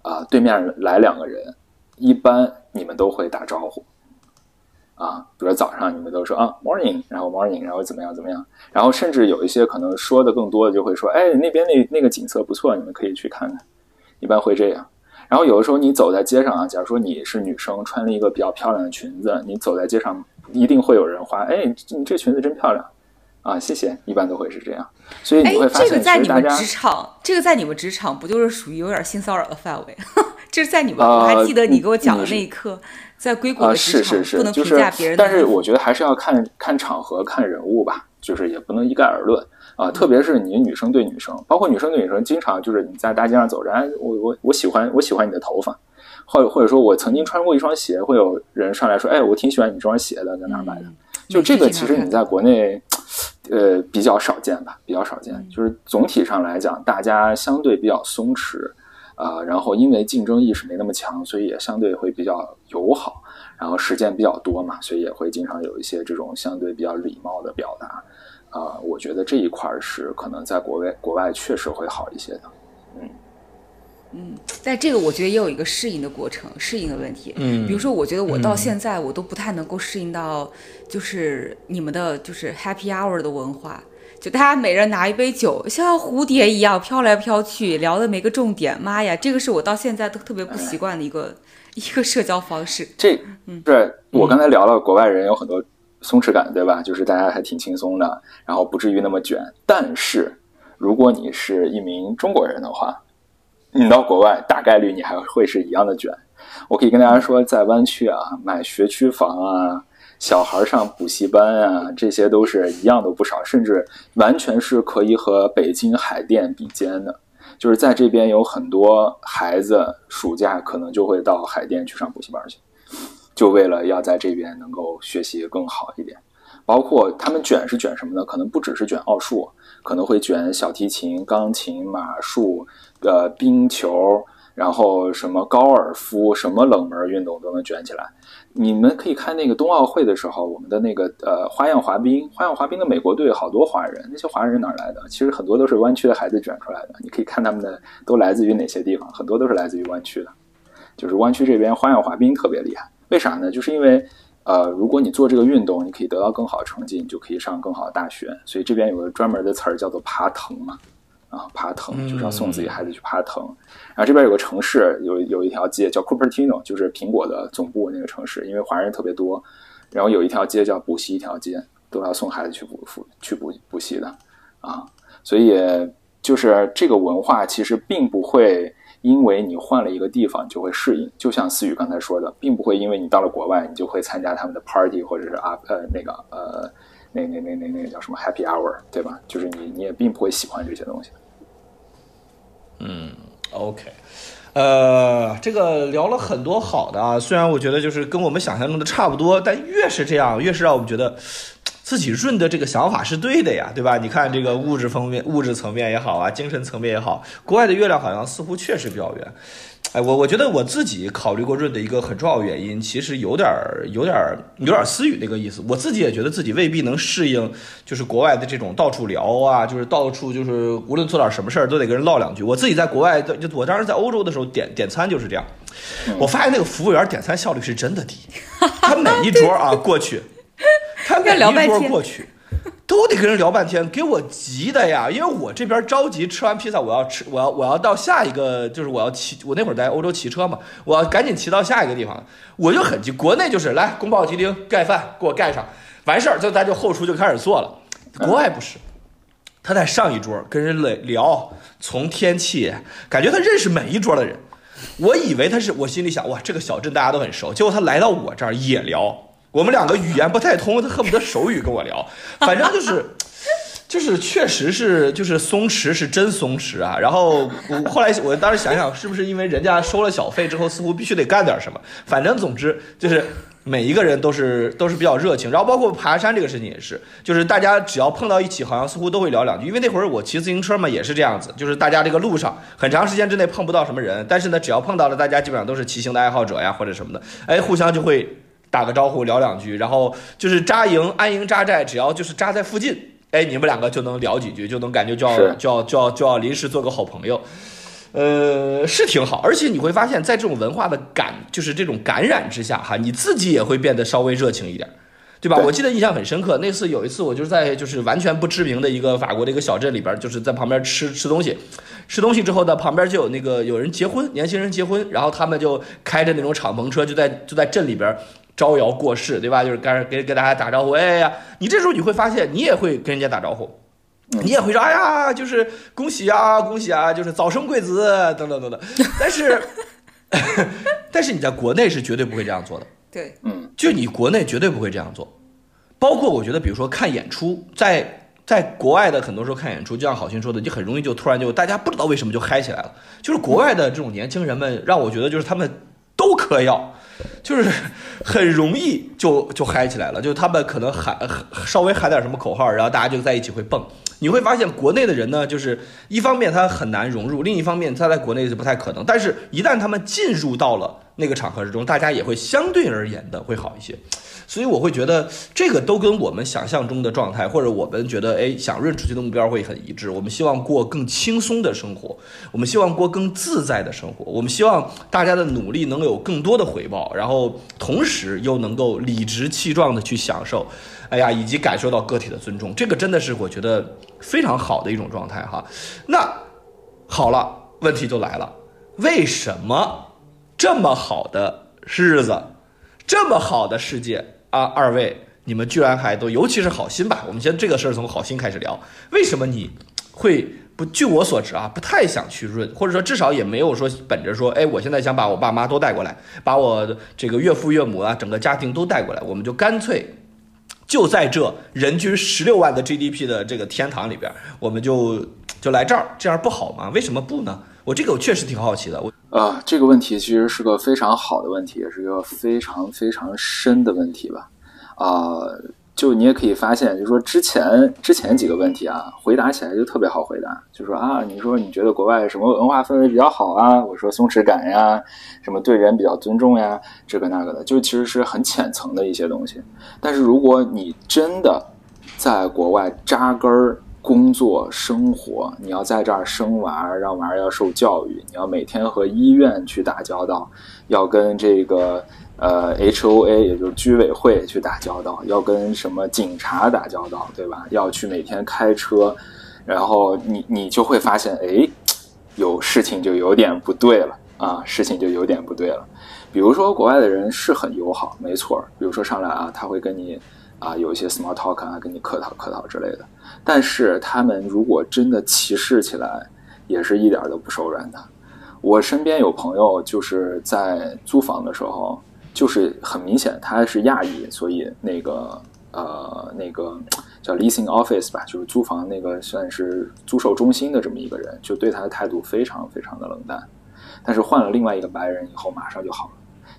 啊，对面来两个人，一般你们都会打招呼，啊，比如早上你们都说啊 morning，然后 morning，然后怎么样怎么样，然后甚至有一些可能说的更多的就会说，哎，那边那那个景色不错，你们可以去看看，一般会这样。然后有的时候你走在街上啊，假如说你是女生，穿了一个比较漂亮的裙子，你走在街上，一定会有人夸，哎，你这裙子真漂亮。啊，谢谢，一般都会是这样，所以你会发现，这个在你们职场，这个在你们职场不就是属于有点性骚扰的范围？这是在你们，我还记得你给我讲的那一刻，在硅谷的职场不能评价别人。但是我觉得还是要看看场合、看人物吧，就是也不能一概而论啊。特别是你女生对女生，包括女生对女生，经常就是你在大街上走着，哎，我我我喜欢我喜欢你的头发，或者或者说我曾经穿过一双鞋，会有人上来说，哎，我挺喜欢你这双鞋的，在哪买的？就这个，其实你在国内。呃，比较少见吧，比较少见。就是总体上来讲，大家相对比较松弛，啊，然后因为竞争意识没那么强，所以也相对会比较友好。然后时间比较多嘛，所以也会经常有一些这种相对比较礼貌的表达。啊，我觉得这一块是可能在国外国外确实会好一些的。嗯。嗯，但这个我觉得也有一个适应的过程，适应的问题。嗯，比如说，我觉得我到现在我都不太能够适应到，就是你们的就是 Happy Hour 的文化，就大家每人拿一杯酒，像蝴蝶一样飘来飘去，聊的没个重点。妈呀，这个是我到现在都特别不习惯的一个 一个社交方式。这，嗯，是我刚才聊了，国外人有很多松弛感，对吧？就是大家还挺轻松的，然后不至于那么卷。但是，如果你是一名中国人的话，你到国外，大概率你还会是一样的卷。我可以跟大家说，在湾区啊，买学区房啊，小孩上补习班啊，这些都是一样都不少，甚至完全是可以和北京海淀比肩的。就是在这边有很多孩子，暑假可能就会到海淀去上补习班去，就为了要在这边能够学习更好一点。包括他们卷是卷什么呢？可能不只是卷奥数，可能会卷小提琴、钢琴、马术。呃，冰球，然后什么高尔夫，什么冷门运动都能卷起来。你们可以看那个冬奥会的时候，我们的那个呃花样滑冰，花样滑冰的美国队好多华人，那些华人哪儿来的？其实很多都是湾区的孩子卷出来的。你可以看他们的都来自于哪些地方，很多都是来自于湾区的。就是湾区这边花样滑冰特别厉害，为啥呢？就是因为呃，如果你做这个运动，你可以得到更好的成绩，你就可以上更好的大学。所以这边有个专门的词儿叫做爬藤嘛。啊，爬藤就是要送自己孩子去爬藤，然后这边有个城市，有有一条街叫 Cupertino，就是苹果的总部那个城市，因为华人特别多，然后有一条街叫补习一条街，都要送孩子去补补去补补习的啊，所以就是这个文化其实并不会因为你换了一个地方，你就会适应。就像思雨刚才说的，并不会因为你到了国外，你就会参加他们的 party 或者是啊呃那个呃那那那那那个叫什么 happy hour，对吧？就是你你也并不会喜欢这些东西。嗯，OK，呃，这个聊了很多好的啊，虽然我觉得就是跟我们想象中的差不多，但越是这样，越是让我们觉得。自己润的这个想法是对的呀，对吧？你看这个物质方面、物质层面也好啊，精神层面也好，国外的月亮好像似乎确实比较圆。哎，我我觉得我自己考虑过润的一个很重要原因，其实有点儿、有点儿、有点儿私语那个意思。我自己也觉得自己未必能适应，就是国外的这种到处聊啊，就是到处就是无论做点什么事儿都得跟人唠两句。我自己在国外，就我当时在欧洲的时候点点餐就是这样，我发现那个服务员点餐效率是真的低，他每一桌啊 过去。他每一桌过去，都得跟人聊半天，给我急的呀！因为我这边着急吃完披萨，我要吃，我要我要到下一个，就是我要骑，我那会儿在欧洲骑车嘛，我要赶紧骑到下一个地方，我就很急。国内就是来宫保鸡丁盖饭，给我盖上，完事儿就咱就后厨就开始做了。国外不是，他在上一桌跟人聊，从天气，感觉他认识每一桌的人。我以为他是，我心里想哇，这个小镇大家都很熟，结果他来到我这儿也聊。我们两个语言不太通，他恨不得手语跟我聊，反正就是，就是确实是就是松弛是真松弛啊。然后我后来我当时想想，是不是因为人家收了小费之后，似乎必须得干点什么？反正总之就是每一个人都是都是比较热情。然后包括爬山这个事情也是，就是大家只要碰到一起，好像似乎都会聊两句。因为那会儿我骑自行车嘛，也是这样子，就是大家这个路上很长时间之内碰不到什么人，但是呢，只要碰到了，大家基本上都是骑行的爱好者呀或者什么的，哎，互相就会。打个招呼，聊两句，然后就是扎营、安营扎寨，只要就是扎在附近，哎，你们两个就能聊几句，就能感觉就要就要就要就要临时做个好朋友，呃，是挺好。而且你会发现在这种文化的感，就是这种感染之下，哈，你自己也会变得稍微热情一点，对吧？我记得印象很深刻，那次有一次我就是在就是完全不知名的一个法国的一个小镇里边，就是在旁边吃吃东西，吃东西之后呢，旁边就有那个有人结婚，年轻人结婚，然后他们就开着那种敞篷车，就在就在镇里边。招摇过市，对吧？就是跟给给大家打招呼，哎呀，你这时候你会发现，你也会跟人家打招呼，你也会说，哎呀，就是恭喜啊，恭喜啊，就是早生贵子，等等等等。但是，但是你在国内是绝对不会这样做的。对，嗯，就你国内绝对不会这样做。包括我觉得，比如说看演出，在在国外的很多时候看演出，就像郝鑫说的，就很容易就突然就大家不知道为什么就嗨起来了。就是国外的这种年轻人们，让我觉得就是他们都嗑药。就是很容易就就嗨起来了，就他们可能喊稍微喊点什么口号，然后大家就在一起会蹦。你会发现国内的人呢，就是一方面他很难融入，另一方面他在国内是不太可能。但是，一旦他们进入到了那个场合之中，大家也会相对而言的会好一些。所以我会觉得这个都跟我们想象中的状态，或者我们觉得哎想润出去的目标会很一致。我们希望过更轻松的生活，我们希望过更自在的生活，我们希望大家的努力能有更多的回报，然后同时又能够理直气壮的去享受，哎呀，以及感受到个体的尊重。这个真的是我觉得非常好的一种状态哈。那好了，问题就来了，为什么这么好的日子，这么好的世界？啊，二位，你们居然还都，尤其是好心吧？我们先这个事儿从好心开始聊。为什么你会不？据我所知啊，不太想去润，或者说至少也没有说本着说，哎，我现在想把我爸妈都带过来，把我这个岳父岳母啊，整个家庭都带过来，我们就干脆就在这人均十六万的 GDP 的这个天堂里边，我们就就来这儿，这样不好吗？为什么不呢？我这个我确实挺好奇的，我。啊，这个问题其实是个非常好的问题，也是一个非常非常深的问题吧。啊，就你也可以发现，就是说之前之前几个问题啊，回答起来就特别好回答。就说啊，你说你觉得国外什么文化氛围比较好啊？我说松弛感呀，什么对人比较尊重呀，这个那个的，就其实是很浅层的一些东西。但是如果你真的在国外扎根儿，工作生活，你要在这儿生娃，让娃儿要受教育，你要每天和医院去打交道，要跟这个呃 H O A，也就是居委会去打交道，要跟什么警察打交道，对吧？要去每天开车，然后你你就会发现，哎，有事情就有点不对了啊，事情就有点不对了。比如说国外的人是很友好，没错。比如说上来啊，他会跟你啊有一些 small talk 啊，跟你客套客套之类的。但是他们如果真的歧视起来，也是一点都不手软的。我身边有朋友就是在租房的时候，就是很明显他是亚裔，所以那个呃那个叫 leasing office 吧，就是租房那个算是租售中心的这么一个人，就对他的态度非常非常的冷淡。但是换了另外一个白人以后，马上就好了，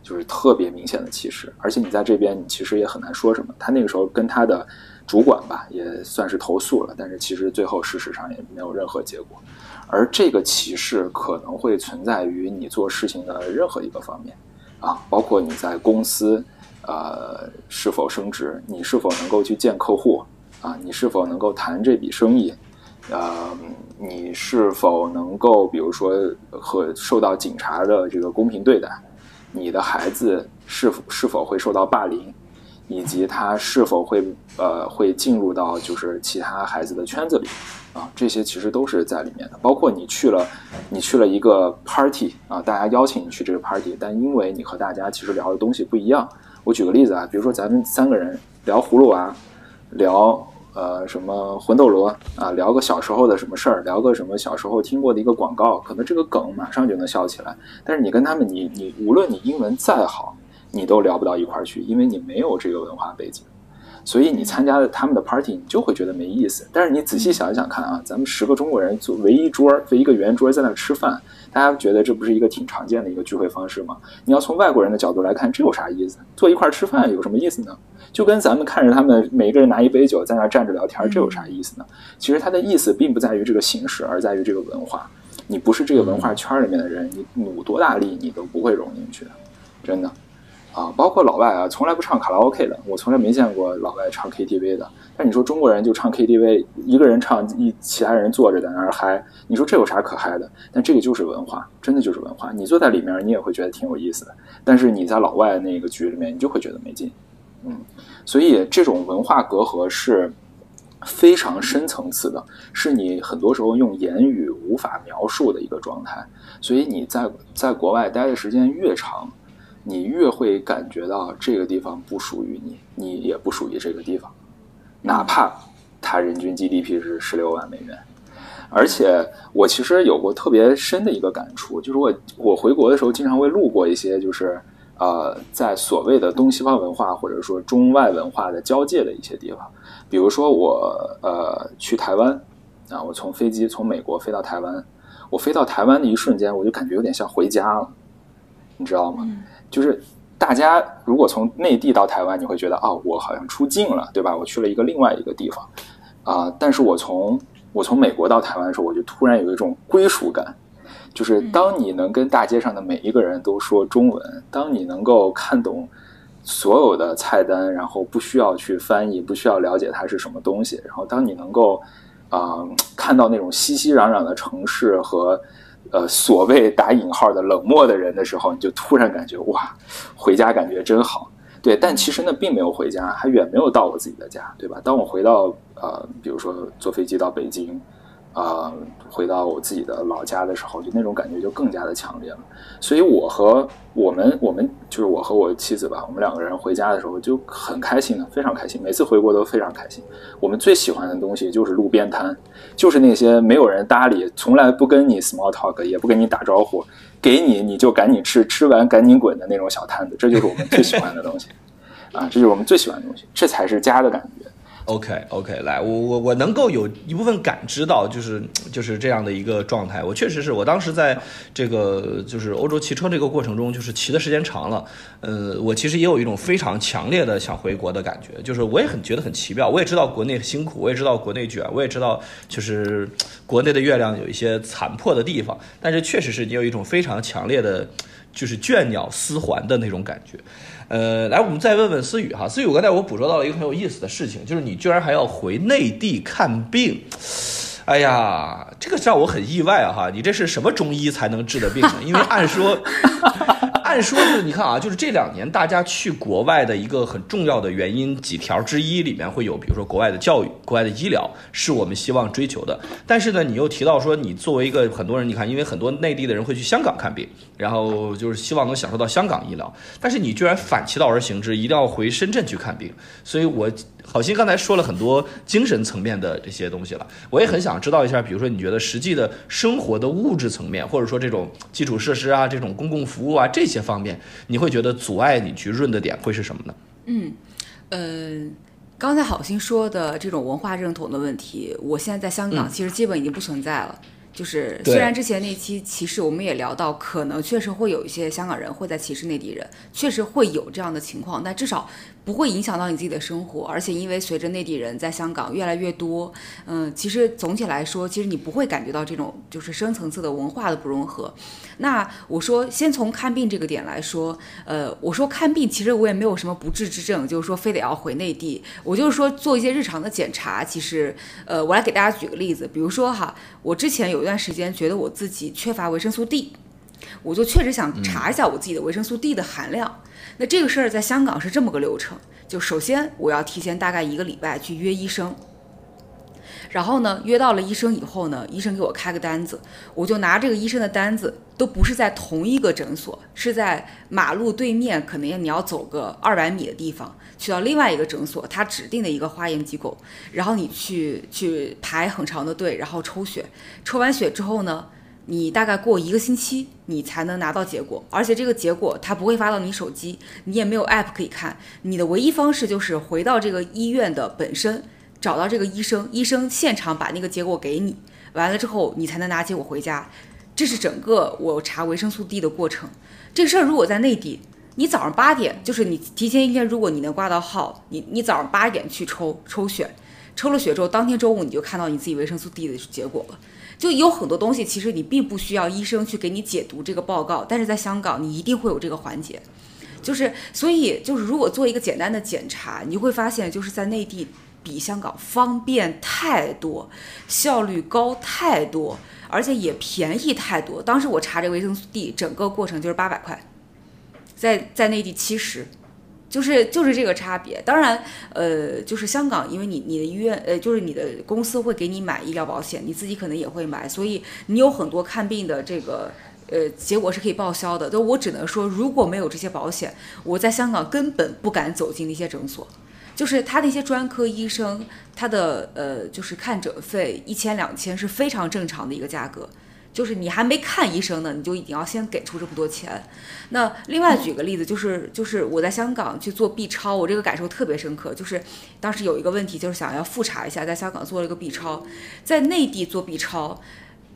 就是特别明显的歧视。而且你在这边，你其实也很难说什么。他那个时候跟他的主管吧，也算是投诉了，但是其实最后事实上也没有任何结果。而这个歧视可能会存在于你做事情的任何一个方面，啊，包括你在公司，呃，是否升职，你是否能够去见客户，啊，你是否能够谈这笔生意，呃，你是否能够，比如说和受到警察的这个公平对待，你的孩子是否是否会受到霸凌，以及他是否会呃会进入到就是其他孩子的圈子里。啊，这些其实都是在里面的，包括你去了，你去了一个 party 啊，大家邀请你去这个 party，但因为你和大家其实聊的东西不一样。我举个例子啊，比如说咱们三个人聊葫芦娃，聊呃什么魂斗罗啊，聊个小时候的什么事儿，聊个什么小时候听过的一个广告，可能这个梗马上就能笑起来。但是你跟他们，你你无论你英文再好，你都聊不到一块儿去，因为你没有这个文化背景。所以你参加了他们的 party，你就会觉得没意思。但是你仔细想一想看啊，咱们十个中国人坐围一桌，围一个圆桌在那吃饭，大家觉得这不是一个挺常见的一个聚会方式吗？你要从外国人的角度来看，这有啥意思？坐一块吃饭有什么意思呢？就跟咱们看着他们每个人拿一杯酒在那站着聊天，这有啥意思呢？其实它的意思并不在于这个形式，而在于这个文化。你不是这个文化圈里面的人，你努多大力你都不会融进去的，真的。啊，包括老外啊，从来不唱卡拉 OK 的，我从来没见过老外唱 KTV 的。但你说中国人就唱 KTV，一个人唱，一其他人坐着在那儿嗨，你说这有啥可嗨的？但这个就是文化，真的就是文化。你坐在里面，你也会觉得挺有意思的。但是你在老外那个局里面，你就会觉得没劲。嗯，所以这种文化隔阂是非常深层次的，是你很多时候用言语无法描述的一个状态。所以你在在国外待的时间越长。你越会感觉到这个地方不属于你，你也不属于这个地方，哪怕它人均 GDP 是十六万美元。而且我其实有过特别深的一个感触，就是我我回国的时候经常会路过一些就是呃在所谓的东西方文化或者说中外文化的交界的一些地方，比如说我呃去台湾啊，我从飞机从美国飞到台湾，我飞到台湾的一瞬间，我就感觉有点像回家了，你知道吗？就是大家如果从内地到台湾，你会觉得啊，我好像出境了，对吧？我去了一个另外一个地方啊。但是我从我从美国到台湾的时候，我就突然有一种归属感。就是当你能跟大街上的每一个人都说中文，当你能够看懂所有的菜单，然后不需要去翻译，不需要了解它是什么东西，然后当你能够啊看到那种熙熙攘攘的城市和。呃，所谓打引号的冷漠的人的时候，你就突然感觉哇，回家感觉真好。对，但其实呢，并没有回家，还远没有到我自己的家，对吧？当我回到呃，比如说坐飞机到北京。啊，回到我自己的老家的时候，就那种感觉就更加的强烈了。所以，我和我们，我们就是我和我妻子吧，我们两个人回家的时候就很开心的，非常开心。每次回国都非常开心。我们最喜欢的东西就是路边摊，就是那些没有人搭理，从来不跟你 small talk，也不跟你打招呼，给你你就赶紧吃，吃完赶紧滚的那种小摊子。这就是我们最喜欢的东西 啊！这就是我们最喜欢的东西，这才是家的感觉。OK OK，来，我我我能够有一部分感知到，就是就是这样的一个状态。我确实是我当时在这个就是欧洲骑车这个过程中，就是骑的时间长了，呃，我其实也有一种非常强烈的想回国的感觉。就是我也很觉得很奇妙，我也知道国内辛苦，我也知道国内卷，我也知道就是国内的月亮有一些残破的地方，但是确实是你有一种非常强烈的，就是倦鸟思还的那种感觉。呃，来，我们再问问思雨哈。思雨，刚才我捕捉到了一个很有意思的事情，就是你居然还要回内地看病。哎呀，这个让我很意外啊哈！你这是什么中医才能治的病呢？因为按说，按按说是，你看啊，就是这两年大家去国外的一个很重要的原因几条之一里面会有，比如说国外的教育、国外的医疗是我们希望追求的。但是呢，你又提到说，你作为一个很多人，你看，因为很多内地的人会去香港看病，然后就是希望能享受到香港医疗，但是你居然反其道而行之，一定要回深圳去看病。所以我好心刚才说了很多精神层面的这些东西了，我也很想知道一下，比如说你觉得实际的生活的物质层面，或者说这种基础设施啊、这种公共服务啊这些方面，你会觉得阻碍你去润的点会是什么呢？嗯，呃，刚才好心说的这种文化认同的问题，我现在在香港其实基本已经不存在了。就是虽然之前那期歧视我们也聊到，可能确实会有一些香港人会在歧视内地人，确实会有这样的情况，但至少不会影响到你自己的生活。而且因为随着内地人在香港越来越多，嗯，其实总体来说，其实你不会感觉到这种就是深层次的文化的不融合。那我说，先从看病这个点来说，呃，我说看病其实我也没有什么不治之症，就是说非得要回内地。我就是说做一些日常的检查，其实，呃，我来给大家举个例子，比如说哈，我之前有一段时间觉得我自己缺乏维生素 D，我就确实想查一下我自己的维生素 D 的含量。那这个事儿在香港是这么个流程，就首先我要提前大概一个礼拜去约医生。然后呢，约到了医生以后呢，医生给我开个单子，我就拿这个医生的单子，都不是在同一个诊所，是在马路对面，可能你要走个二百米的地方，去到另外一个诊所，他指定的一个化验机构，然后你去去排很长的队，然后抽血，抽完血之后呢，你大概过一个星期，你才能拿到结果，而且这个结果它不会发到你手机，你也没有 app 可以看，你的唯一方式就是回到这个医院的本身。找到这个医生，医生现场把那个结果给你，完了之后你才能拿结果回家。这是整个我查维生素 D 的过程。这个事儿如果在内地，你早上八点，就是你提前一天，如果你能挂到号，你你早上八点去抽抽血，抽了血之后，当天中午你就看到你自己维生素 D 的结果了。就有很多东西，其实你并不需要医生去给你解读这个报告，但是在香港你一定会有这个环节。就是所以就是如果做一个简单的检查，你会发现就是在内地。比香港方便太多，效率高太多，而且也便宜太多。当时我查这个维生素 D，整个过程就是八百块，在在内地七十，就是就是这个差别。当然，呃，就是香港，因为你你的医院，呃，就是你的公司会给你买医疗保险，你自己可能也会买，所以你有很多看病的这个，呃，结果是可以报销的。都我只能说，如果没有这些保险，我在香港根本不敢走进那些诊所。就是他那些专科医生，他的呃，就是看诊费一千两千是非常正常的一个价格。就是你还没看医生呢，你就已经要先给出这么多钱。那另外举个例子，就是就是我在香港去做 B 超，我这个感受特别深刻。就是当时有一个问题，就是想要复查一下，在香港做了一个 B 超，在内地做 B 超。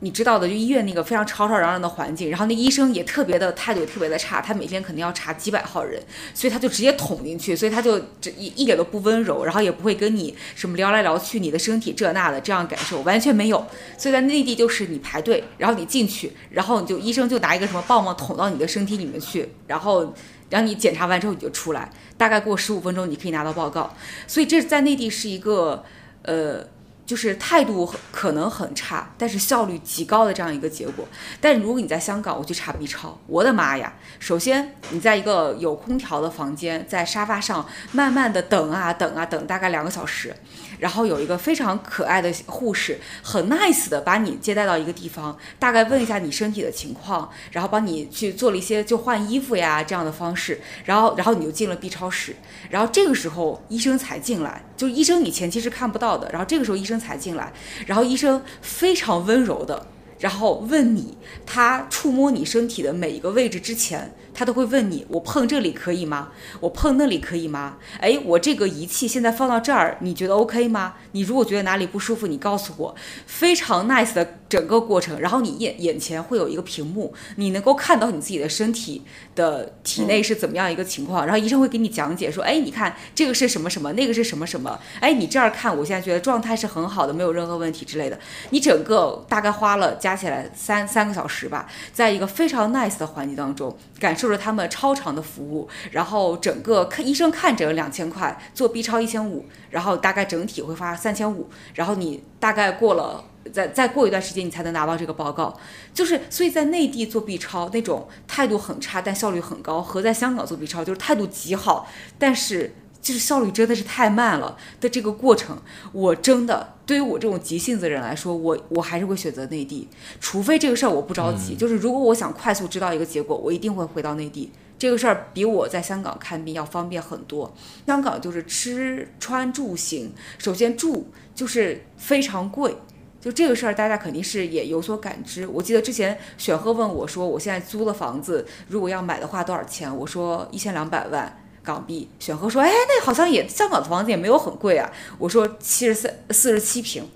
你知道的，就医院那个非常吵吵嚷嚷的环境，然后那医生也特别的态度特别的差，他每天肯定要查几百号人，所以他就直接捅进去，所以他就这一一点都不温柔，然后也不会跟你什么聊来聊去你的身体这那的这样感受完全没有。所以在内地就是你排队，然后你进去，然后你就医生就拿一个什么棒棒捅到你的身体里面去，然后让你检查完之后你就出来，大概过十五分钟你可以拿到报告。所以这在内地是一个呃。就是态度可能很差，但是效率极高的这样一个结果。但如果你在香港，我去查 B 超，我的妈呀！首先你在一个有空调的房间，在沙发上慢慢的等啊等啊等，大概两个小时。然后有一个非常可爱的护士，很 nice 的把你接待到一个地方，大概问一下你身体的情况，然后帮你去做了一些就换衣服呀这样的方式，然后然后你就进了 B 超室，然后这个时候医生才进来，就医生你前期是看不到的，然后这个时候医生才进来，然后医生非常温柔的，然后问你他触摸你身体的每一个位置之前。他都会问你，我碰这里可以吗？我碰那里可以吗？哎，我这个仪器现在放到这儿，你觉得 OK 吗？你如果觉得哪里不舒服，你告诉我。非常 nice 的整个过程，然后你眼眼前会有一个屏幕，你能够看到你自己的身体的体内是怎么样一个情况，然后医生会给你讲解说，哎，你看这个是什么什么，那个是什么什么，哎，你这儿看，我现在觉得状态是很好的，没有任何问题之类的。你整个大概花了加加起来三三个小时吧，在一个非常 nice 的环境当中，感受。着他们超长的服务，然后整个看医生看诊两千块，做 B 超一千五，然后大概整体会花三千五，然后你大概过了再再过一段时间你才能拿到这个报告。就是所以在内地做 B 超那种态度很差但效率很高，和在香港做 B 超就是态度极好，但是。就是效率真的是太慢了的这个过程，我真的对于我这种急性子的人来说，我我还是会选择内地，除非这个事儿我不着急。就是如果我想快速知道一个结果，我一定会回到内地。这个事儿比我在香港看病要方便很多。香港就是吃穿住行，首先住就是非常贵，就这个事儿大家肯定是也有所感知。我记得之前选赫问我说，我现在租的房子如果要买的话多少钱？我说一千两百万。港币，选和说：“哎，那好像也香港的房子也没有很贵啊。”我说：“七十三四十七平，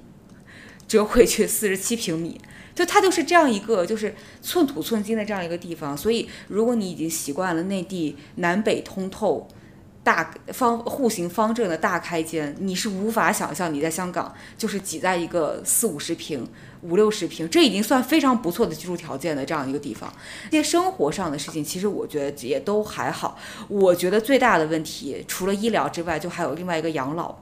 折回去四十七平米，就它就是这样一个就是寸土寸金的这样一个地方。所以，如果你已经习惯了内地南北通透、大方户型方正的大开间，你是无法想象你在香港就是挤在一个四五十平。”五六十平，这已经算非常不错的居住条件的这样一个地方。这些生活上的事情，其实我觉得也都还好。我觉得最大的问题，除了医疗之外，就还有另外一个养老。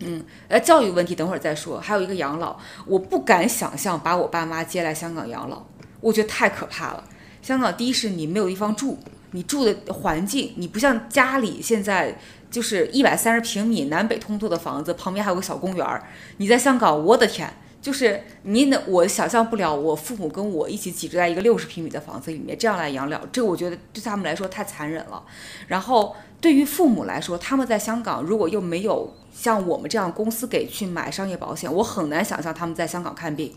嗯，呃，教育问题等会儿再说。还有一个养老，我不敢想象把我爸妈接来香港养老，我觉得太可怕了。香港第一是你没有地方住，你住的环境，你不像家里现在就是一百三十平米南北通透的房子，旁边还有个小公园儿。你在香港，我的天！就是你能，我想象不了，我父母跟我一起挤住在一个六十平米的房子里面，这样来养老，这个我觉得对他们来说太残忍了。然后对于父母来说，他们在香港如果又没有像我们这样公司给去买商业保险，我很难想象他们在香港看病。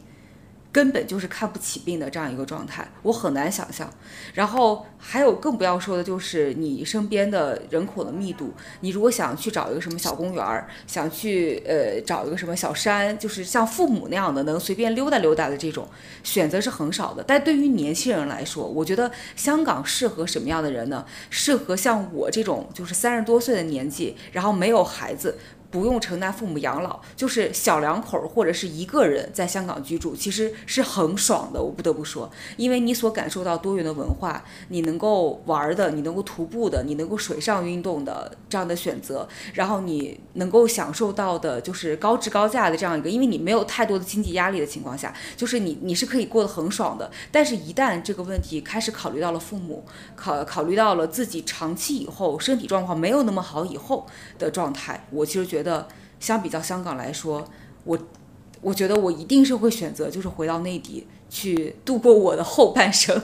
根本就是看不起病的这样一个状态，我很难想象。然后还有更不要说的就是你身边的人口的密度，你如果想去找一个什么小公园儿，想去呃找一个什么小山，就是像父母那样的能随便溜达溜达的这种选择是很少的。但对于年轻人来说，我觉得香港适合什么样的人呢？适合像我这种就是三十多岁的年纪，然后没有孩子。不用承担父母养老，就是小两口或者是一个人在香港居住，其实是很爽的。我不得不说，因为你所感受到多元的文化，你能够玩的，你能够徒步的，你能够水上运动的这样的选择，然后你能够享受到的就是高质高价的这样一个，因为你没有太多的经济压力的情况下，就是你你是可以过得很爽的。但是，一旦这个问题开始考虑到了父母，考考虑到了自己长期以后身体状况没有那么好以后的状态，我其实觉。觉得相比较香港来说，我我觉得我一定是会选择就是回到内地去度过我的后半生。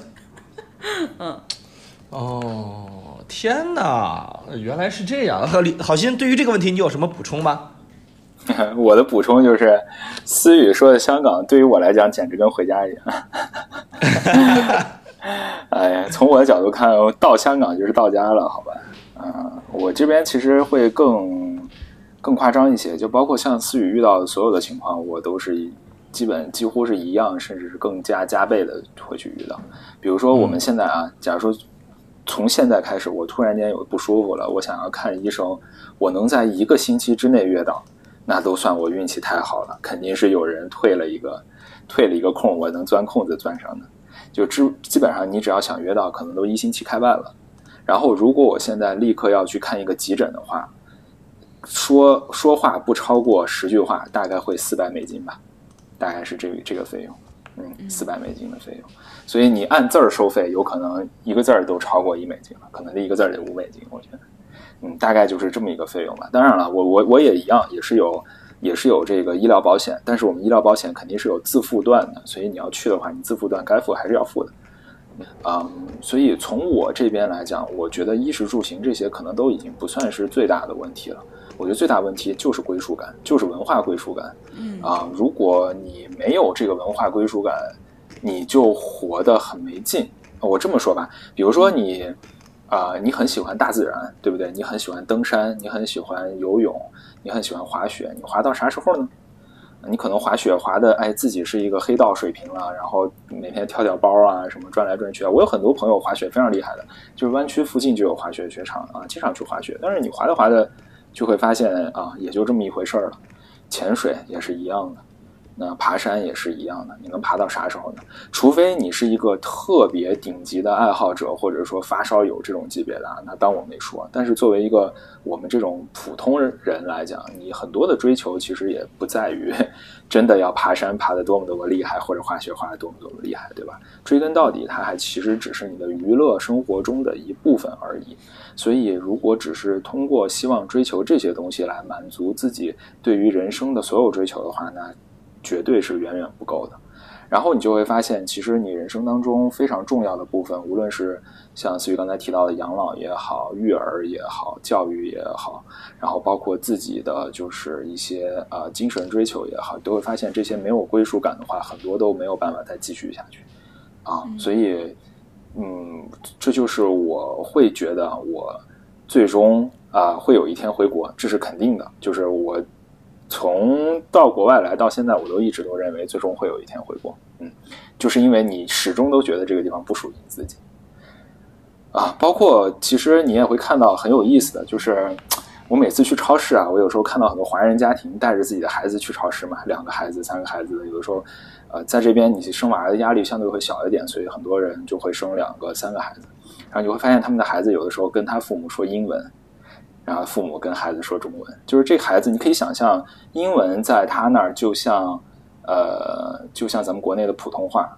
嗯，哦，天哪，原来是这样。李好心，对于这个问题你有什么补充吗？我的补充就是，思雨说的香港对于我来讲简直跟回家一样。哎呀，从我的角度看，到香港就是到家了，好吧？嗯，我这边其实会更。更夸张一些，就包括像思雨遇到的所有的情况，我都是基本几乎是一样，甚至是更加加倍的会去遇到。比如说我们现在啊，假如说从现在开始，我突然间有不舒服了，我想要看医生，我能在一个星期之内约到，那都算我运气太好了，肯定是有人退了一个退了一个空，我能钻空子钻上的。就基基本上你只要想约到，可能都一星期开外了。然后如果我现在立刻要去看一个急诊的话，说说话不超过十句话，大概会四百美金吧，大概是这个这个费用，嗯，四百美金的费用。所以你按字儿收费，有可能一个字儿都超过一美金了，可能这一个字儿得五美金，我觉得，嗯，大概就是这么一个费用吧。当然了，我我我也一样，也是有也是有这个医疗保险，但是我们医疗保险肯定是有自付段的，所以你要去的话，你自付段该付还是要付的，嗯，所以从我这边来讲，我觉得衣食住行这些可能都已经不算是最大的问题了。我觉得最大问题就是归属感，就是文化归属感。嗯啊，如果你没有这个文化归属感，你就活得很没劲。我这么说吧，比如说你啊，你很喜欢大自然，对不对？你很喜欢登山，你很喜欢游泳，你很喜欢滑雪。你滑到啥时候呢？你可能滑雪滑的，哎，自己是一个黑道水平了，然后每天跳跳包啊，什么转来转去啊。我有很多朋友滑雪非常厉害的，就是湾区附近就有滑雪雪场啊，经常去滑雪。但是你滑着滑着。就会发现啊，也就这么一回事儿了。潜水也是一样的，那爬山也是一样的，你能爬到啥时候呢？除非你是一个特别顶级的爱好者，或者说发烧友这种级别的，那当我没说。但是作为一个我们这种普通人来讲，你很多的追求其实也不在于 真的要爬山爬得多么多么厉害，或者滑雪滑得多么多么厉害，对吧？追根到底，它还其实只是你的娱乐生活中的一部分而已。所以，如果只是通过希望追求这些东西来满足自己对于人生的所有追求的话，那。绝对是远远不够的，然后你就会发现，其实你人生当中非常重要的部分，无论是像思雨刚才提到的养老也好、育儿也好、教育也好，然后包括自己的就是一些呃精神追求也好，都会发现这些没有归属感的话，很多都没有办法再继续下去啊。所以，嗯，这就是我会觉得我最终啊会有一天回国，这是肯定的，就是我。从到国外来到现在，我都一直都认为最终会有一天回国。嗯，就是因为你始终都觉得这个地方不属于你自己啊。包括其实你也会看到很有意思的，就是我每次去超市啊，我有时候看到很多华人家庭带着自己的孩子去超市嘛，两个孩子、三个孩子，有的时候呃，在这边你生娃的压力相对会小一点，所以很多人就会生两个、三个孩子，然后你会发现他们的孩子有的时候跟他父母说英文。然后父母跟孩子说中文，就是这孩子，你可以想象，英文在他那儿就像，呃，就像咱们国内的普通话，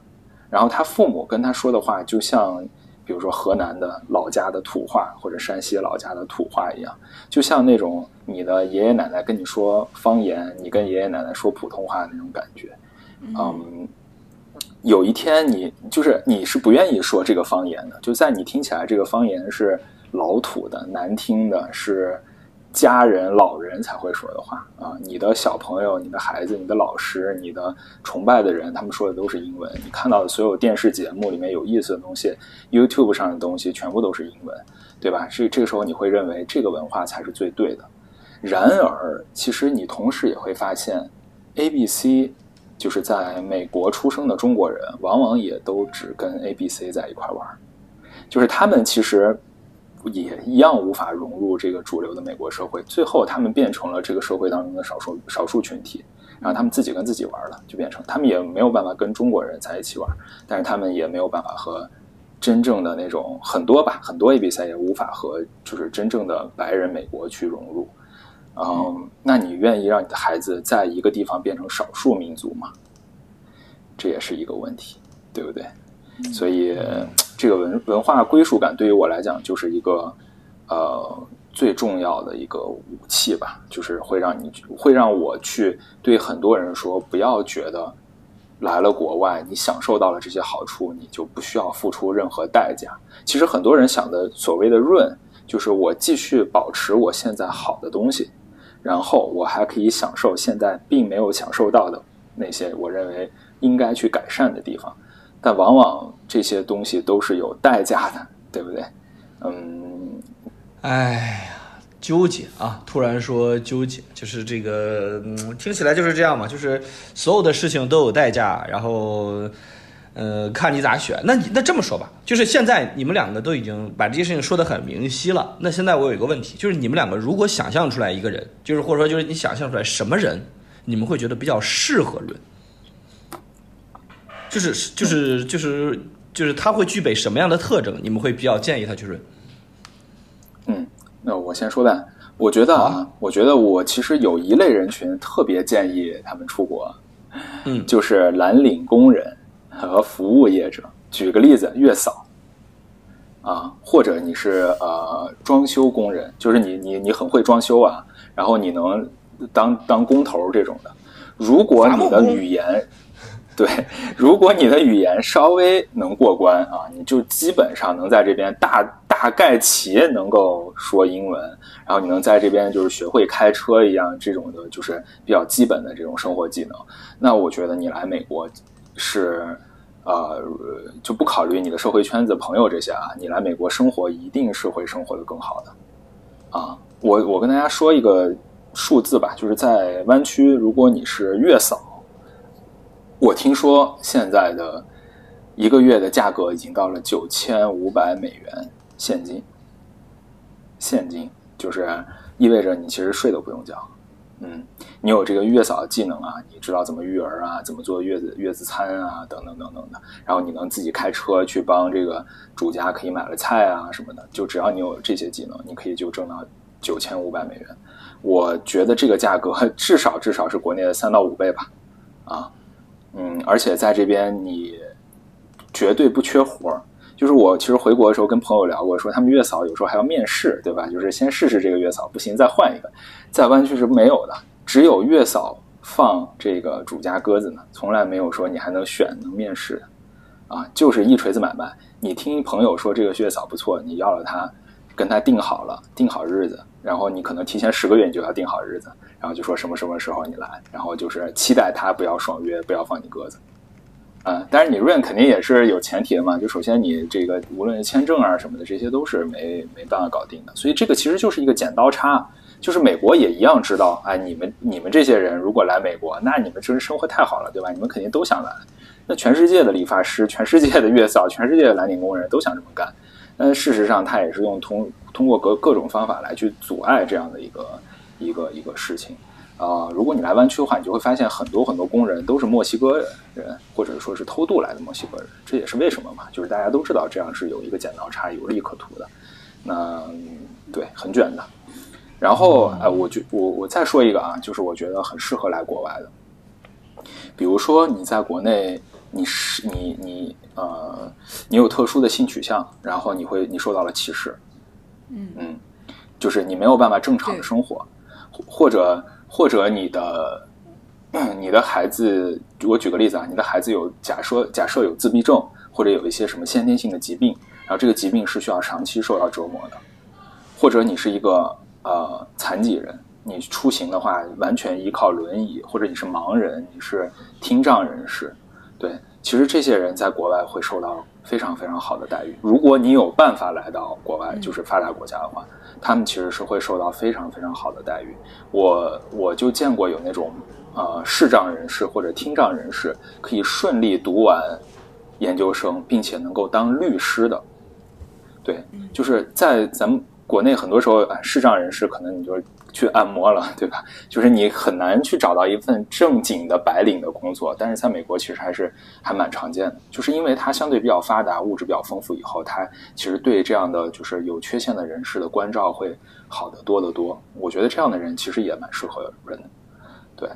然后他父母跟他说的话，就像，比如说河南的老家的土话，或者山西老家的土话一样，就像那种你的爷爷奶奶跟你说方言，你跟爷爷奶奶说普通话那种感觉。嗯，有一天你就是你是不愿意说这个方言的，就在你听起来这个方言是。老土的、难听的，是家人、老人才会说的话啊！你的小朋友、你的孩子、你的老师、你的崇拜的人，他们说的都是英文。你看到的所有电视节目里面有意思的东西，YouTube 上的东西，全部都是英文，对吧？这这个时候你会认为这个文化才是最对的。然而，其实你同时也会发现，ABC 就是在美国出生的中国人，往往也都只跟 ABC 在一块玩，就是他们其实。也一样无法融入这个主流的美国社会，最后他们变成了这个社会当中的少数少数群体，然后他们自己跟自己玩了，就变成他们也没有办法跟中国人在一起玩，但是他们也没有办法和真正的那种很多吧，很多 A B 赛也无法和就是真正的白人美国去融入。嗯，那你愿意让你的孩子在一个地方变成少数民族吗？这也是一个问题，对不对？所以。这个文文化归属感对于我来讲就是一个，呃，最重要的一个武器吧，就是会让你会让我去对很多人说，不要觉得来了国外，你享受到了这些好处，你就不需要付出任何代价。其实很多人想的所谓的润，就是我继续保持我现在好的东西，然后我还可以享受现在并没有享受到的那些我认为应该去改善的地方。但往往这些东西都是有代价的，对不对？嗯，哎呀，纠结啊！突然说纠结，就是这个，嗯，听起来就是这样嘛，就是所有的事情都有代价，然后，呃，看你咋选。那你那这么说吧，就是现在你们两个都已经把这些事情说得很明晰了。那现在我有一个问题，就是你们两个如果想象出来一个人，就是或者说就是你想象出来什么人，你们会觉得比较适合论？就是就是就是就是他会具备什么样的特征？你们会比较建议他去润？嗯，那我先说吧。我觉得啊，我觉得我其实有一类人群特别建议他们出国，嗯，就是蓝领工人和服务业者。举个例子，月嫂啊，或者你是呃装修工人，就是你你你很会装修啊，然后你能当当工头这种的。如果你的语言对，如果你的语言稍微能过关啊，你就基本上能在这边大大概其能够说英文，然后你能在这边就是学会开车一样这种的，就是比较基本的这种生活技能。那我觉得你来美国是，呃，就不考虑你的社会圈子、朋友这些啊，你来美国生活一定是会生活的更好的。啊，我我跟大家说一个数字吧，就是在湾区，如果你是月嫂。我听说现在的一个月的价格已经到了九千五百美元现金，现金就是意味着你其实税都不用交嗯，你有这个月嫂技能啊，你知道怎么育儿啊，怎么做月子月子餐啊，等等等等的。然后你能自己开车去帮这个主家可以买了菜啊什么的，就只要你有这些技能，你可以就挣到九千五百美元。我觉得这个价格 至少至少是国内的三到五倍吧，啊，嗯，而且在这边你绝对不缺活儿。就是我其实回国的时候跟朋友聊过，说他们月嫂有时候还要面试，对吧？就是先试试这个月嫂，不行再换一个。在湾区是没有的，只有月嫂放这个主家鸽子呢，从来没有说你还能选能面试的，啊，就是一锤子买卖。你听朋友说这个月嫂不错，你要了他，跟他定好了，定好日子，然后你可能提前十个月你就要定好日子，然后就说什么什么时候你来，然后就是期待他不要爽约，不要放你鸽子。啊，但是你 run 肯定也是有前提的嘛，就首先你这个无论签证啊什么的，这些都是没没办法搞定的，所以这个其实就是一个剪刀差，就是美国也一样知道，哎，你们你们这些人如果来美国，那你们真是生活太好了，对吧？你们肯定都想来，那全世界的理发师、全世界的月嫂、全世界的蓝领工人都想这么干，但事实上他也是用通通过各各种方法来去阻碍这样的一个一个一个事情。啊，如果你来湾区的话，你就会发现很多很多工人都是墨西哥人，或者说是偷渡来的墨西哥人。这也是为什么嘛？就是大家都知道这样是有一个剪刀差、有利可图的。那对，很卷的。然后，哎，我就我我再说一个啊，就是我觉得很适合来国外的。比如说你在国内，你是你你呃，你有特殊的性取向，然后你会你受到了歧视，嗯嗯，就是你没有办法正常的生活，或者。或者你的你的孩子，我举个例子啊，你的孩子有假说假设有自闭症，或者有一些什么先天性的疾病，然后这个疾病是需要长期受到折磨的，或者你是一个呃残疾人，你出行的话完全依靠轮椅，或者你是盲人，你是听障人士，对，其实这些人在国外会受到非常非常好的待遇。如果你有办法来到国外，就是发达国家的话。他们其实是会受到非常非常好的待遇。我我就见过有那种呃视障人士或者听障人士可以顺利读完研究生，并且能够当律师的。对，就是在咱们国内很多时候，视障人士可能你就。去按摩了，对吧？就是你很难去找到一份正经的白领的工作，但是在美国其实还是还蛮常见的，就是因为它相对比较发达，物质比较丰富，以后它其实对这样的就是有缺陷的人士的关照会好得多得多。我觉得这样的人其实也蛮适合人的，对，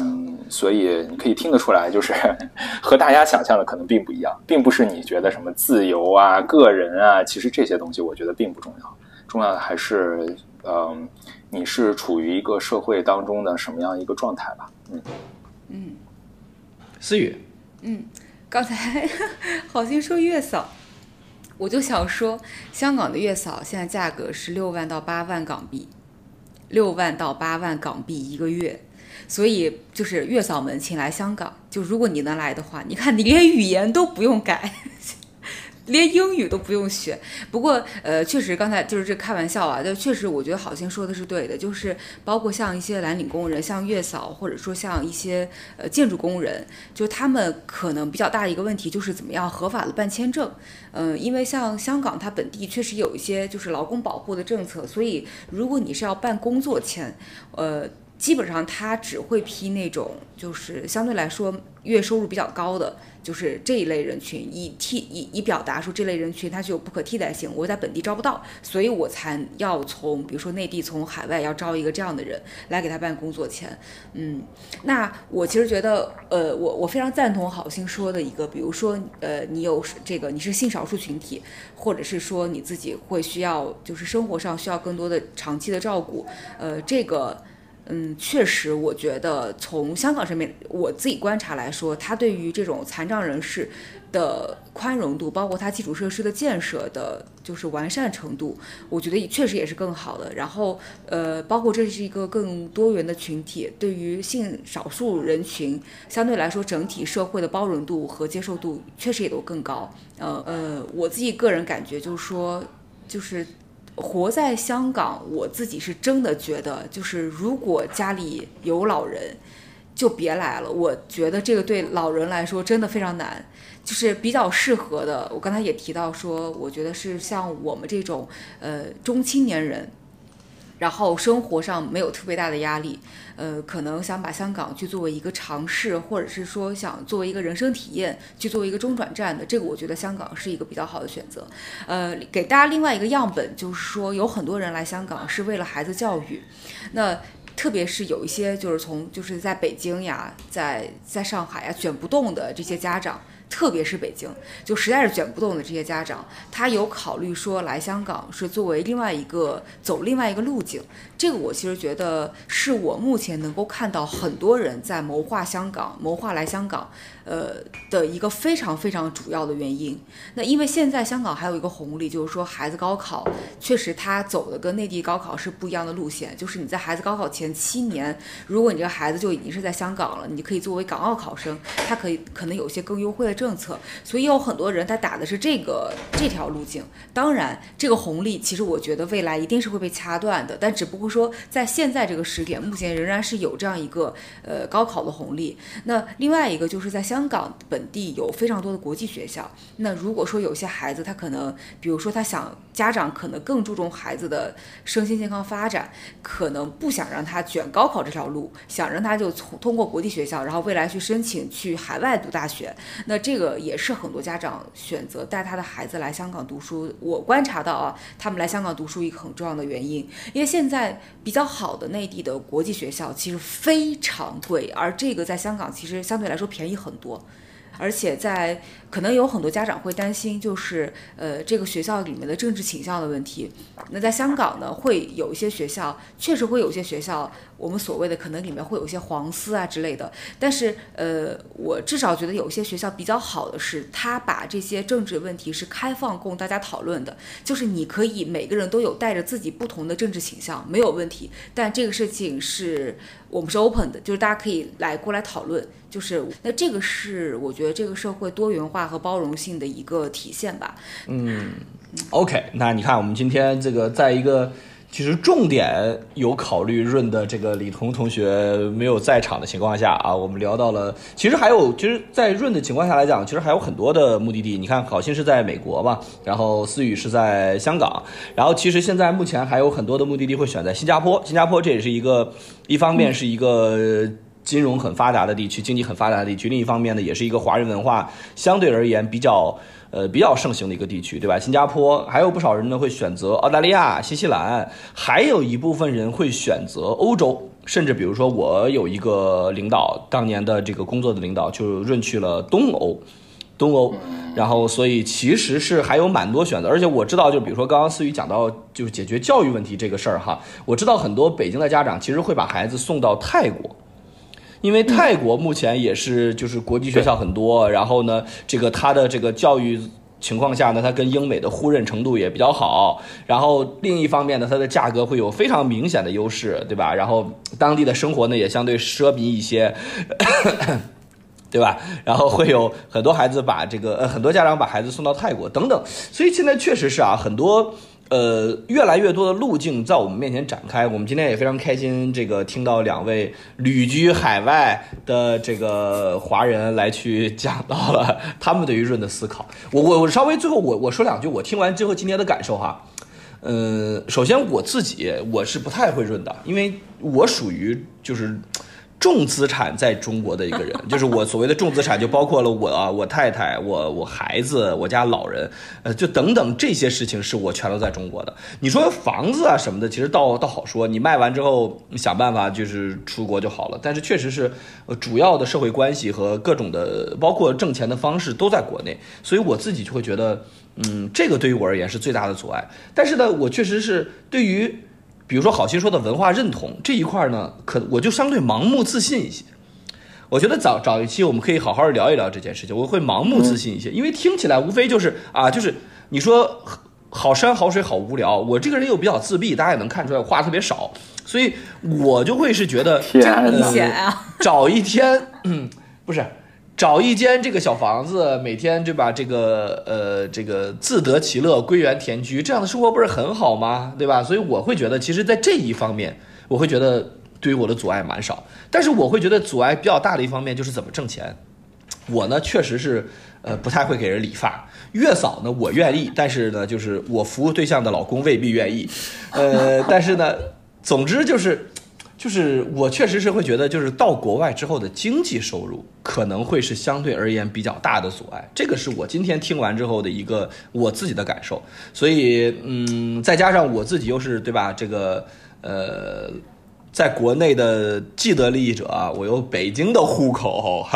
嗯，所以你可以听得出来，就是 和大家想象的可能并不一样，并不是你觉得什么自由啊、个人啊，其实这些东西我觉得并不重要，重要的还是嗯。你是处于一个社会当中的什么样一个状态吧？嗯嗯，思雨，嗯，刚才 好心说月嫂，我就想说，香港的月嫂现在价格是六万到八万港币，六万到八万港币一个月，所以就是月嫂们请来香港，就如果你能来的话，你看你连语言都不用改。连英语都不用学，不过呃，确实刚才就是这开玩笑啊，但确实我觉得好心说的是对的，就是包括像一些蓝领工人，像月嫂，或者说像一些呃建筑工人，就他们可能比较大的一个问题就是怎么样合法的办签证，嗯，因为像香港它本地确实有一些就是劳工保护的政策，所以如果你是要办工作签，呃。基本上他只会批那种，就是相对来说月收入比较高的，就是这一类人群，以替以以表达说这类人群他具有不可替代性，我在本地招不到，所以我才要从比如说内地从海外要招一个这样的人来给他办工作签。嗯，那我其实觉得，呃，我我非常赞同好心说的一个，比如说，呃，你有这个你是性少数群体，或者是说你自己会需要就是生活上需要更多的长期的照顾，呃，这个。嗯，确实，我觉得从香港这边我自己观察来说，他对于这种残障人士的宽容度，包括他基础设施的建设的，就是完善程度，我觉得也确实也是更好的。然后，呃，包括这是一个更多元的群体，对于性少数人群，相对来说整体社会的包容度和接受度确实也都更高。呃呃，我自己个人感觉就是说，就是。活在香港，我自己是真的觉得，就是如果家里有老人，就别来了。我觉得这个对老人来说真的非常难，就是比较适合的。我刚才也提到说，我觉得是像我们这种呃中青年人，然后生活上没有特别大的压力，呃，可能想把香港去作为一个尝试，或者是说想作为一个人生体验，去作为一个中转站的，这个我觉得香港是一个比较好的选择。呃，给大家另外一个样本，就是说有很多人来香港是为了孩子教育，那特别是有一些就是从就是在北京呀，在在上海呀卷不动的这些家长。特别是北京，就实在是卷不动的这些家长，他有考虑说来香港是作为另外一个走另外一个路径。这个我其实觉得是我目前能够看到很多人在谋划香港、谋划来香港，呃的一个非常非常主要的原因。那因为现在香港还有一个红利，就是说孩子高考确实他走的跟内地高考是不一样的路线，就是你在孩子高考前七年，如果你这个孩子就已经是在香港了，你可以作为港澳考生，他可以可能有些更优惠的政策。所以有很多人他打的是这个这条路径。当然，这个红利其实我觉得未来一定是会被掐断的，但只不过。说在现在这个时点，目前仍然是有这样一个呃高考的红利。那另外一个就是在香港本地有非常多的国际学校。那如果说有些孩子他可能，比如说他想家长可能更注重孩子的身心健康发展，可能不想让他卷高考这条路，想让他就从通过国际学校，然后未来去申请去海外读大学。那这个也是很多家长选择带他的孩子来香港读书。我观察到啊，他们来香港读书一个很重要的原因，因为现在。比较好的内地的国际学校其实非常贵，而这个在香港其实相对来说便宜很多。而且在可能有很多家长会担心，就是呃这个学校里面的政治倾向的问题。那在香港呢，会有一些学校，确实会有一些学校，我们所谓的可能里面会有一些黄丝啊之类的。但是呃，我至少觉得有些学校比较好的是，他把这些政治问题是开放供大家讨论的，就是你可以每个人都有带着自己不同的政治倾向，没有问题。但这个事情是我们是 open 的，就是大家可以来过来讨论。就是那这个是我觉得这个社会多元化和包容性的一个体现吧。嗯，OK，那你看我们今天这个在一个其实重点有考虑润的这个李彤同学没有在场的情况下啊，我们聊到了其实还有其实，在润的情况下来讲，其实还有很多的目的地。你看，好心是在美国嘛，然后思雨是在香港，然后其实现在目前还有很多的目的地会选在新加坡。新加坡这也是一个一方面是一个。金融很发达的地区，经济很发达的地区。另一方面呢，也是一个华人文化相对而言比较呃比较盛行的一个地区，对吧？新加坡还有不少人呢会选择澳大利亚、新西兰，还有一部分人会选择欧洲，甚至比如说我有一个领导，当年的这个工作的领导就润去了东欧，东欧。然后，所以其实是还有蛮多选择，而且我知道，就比如说刚刚思雨讲到就是解决教育问题这个事儿哈，我知道很多北京的家长其实会把孩子送到泰国。因为泰国目前也是就是国际学校很多，然后呢，这个它的这个教育情况下呢，它跟英美的互认程度也比较好。然后另一方面呢，它的价格会有非常明显的优势，对吧？然后当地的生活呢也相对奢靡一些，对吧？然后会有很多孩子把这个呃很多家长把孩子送到泰国等等，所以现在确实是啊很多。呃，越来越多的路径在我们面前展开。我们今天也非常开心，这个听到两位旅居海外的这个华人来去讲到了他们对于润的思考。我我我稍微最后我我说两句，我听完之后今天的感受哈。嗯，首先我自己我是不太会润的，因为我属于就是。重资产在中国的一个人，就是我所谓的重资产，就包括了我啊、我太太、我、我孩子、我家老人，呃，就等等这些事情是我全都在中国的。你说房子啊什么的，其实倒倒好说，你卖完之后想办法就是出国就好了。但是确实是，呃，主要的社会关系和各种的，包括挣钱的方式都在国内，所以我自己就会觉得，嗯，这个对于我而言是最大的阻碍。但是呢，我确实是对于。比如说，好心说的文化认同这一块呢，可我就相对盲目自信一些。我觉得早早一期，我们可以好好聊一聊这件事情。我会盲目自信一些，因为听起来无非就是啊，就是你说好山好水好无聊。我这个人又比较自闭，大家也能看出来，我话特别少，所以我就会是觉得明显啊，找一天，嗯，不是。找一间这个小房子，每天对吧？这个呃，这个自得其乐，归园田居，这样的生活不是很好吗？对吧？所以我会觉得，其实，在这一方面，我会觉得对于我的阻碍蛮少。但是我会觉得阻碍比较大的一方面就是怎么挣钱。我呢，确实是呃不太会给人理发，月嫂呢我愿意，但是呢，就是我服务对象的老公未必愿意。呃，但是呢。总之就是。就是我确实是会觉得，就是到国外之后的经济收入可能会是相对而言比较大的阻碍，这个是我今天听完之后的一个我自己的感受。所以，嗯，再加上我自己又是对吧？这个呃，在国内的既得利益者啊，我有北京的户口，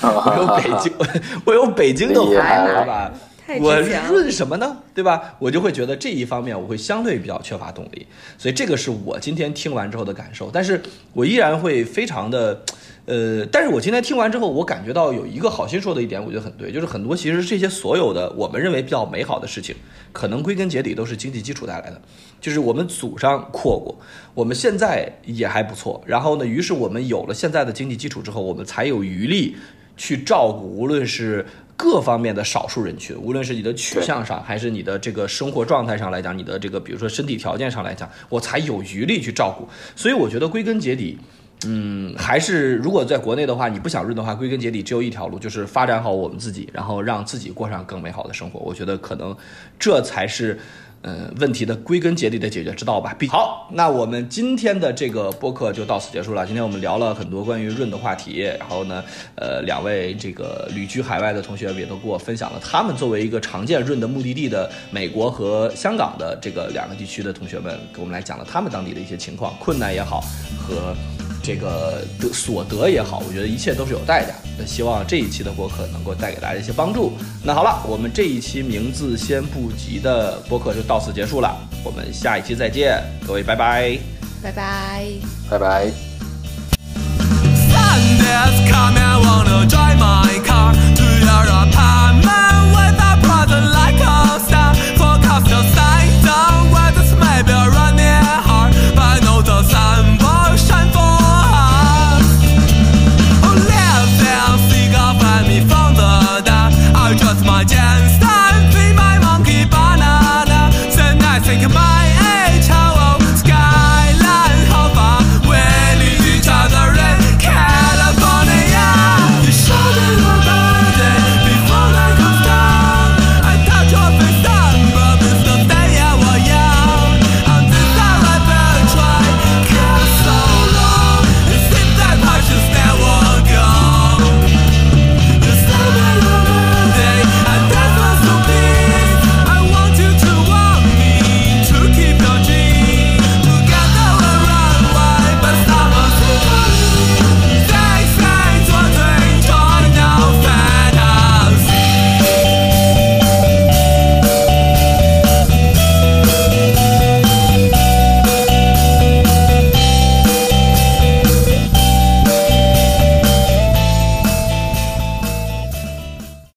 我有北京，我有北京的户口，对吧？我润什么呢？对吧？我就会觉得这一方面我会相对比较缺乏动力，所以这个是我今天听完之后的感受。但是我依然会非常的，呃，但是我今天听完之后，我感觉到有一个好心说的一点，我觉得很对，就是很多其实这些所有的我们认为比较美好的事情，可能归根结底都是经济基础带来的。就是我们祖上阔过，我们现在也还不错。然后呢，于是我们有了现在的经济基础之后，我们才有余力去照顾，无论是。各方面的少数人群，无论是你的取向上，还是你的这个生活状态上来讲，你的这个比如说身体条件上来讲，我才有余力去照顾。所以我觉得归根结底，嗯，还是如果在国内的话，你不想润的话，归根结底只有一条路，就是发展好我们自己，然后让自己过上更美好的生活。我觉得可能这才是。嗯，问题的归根结底的解决之道吧。好，那我们今天的这个播客就到此结束了。今天我们聊了很多关于润的话题，然后呢，呃，两位这个旅居海外的同学也都给我分享了他们作为一个常见润的目的地的美国和香港的这个两个地区的同学们，给我们来讲了他们当地的一些情况、困难也好和。这个得所得也好，我觉得一切都是有代价。那希望这一期的播客能够带给大家一些帮助。那好了，我们这一期名字先不急的播客就到此结束了我们下一期再见各位拜拜拜拜拜拜 sunday's coming wanna drive my car to your apartment with brother like a star forecaster where the smell be rainy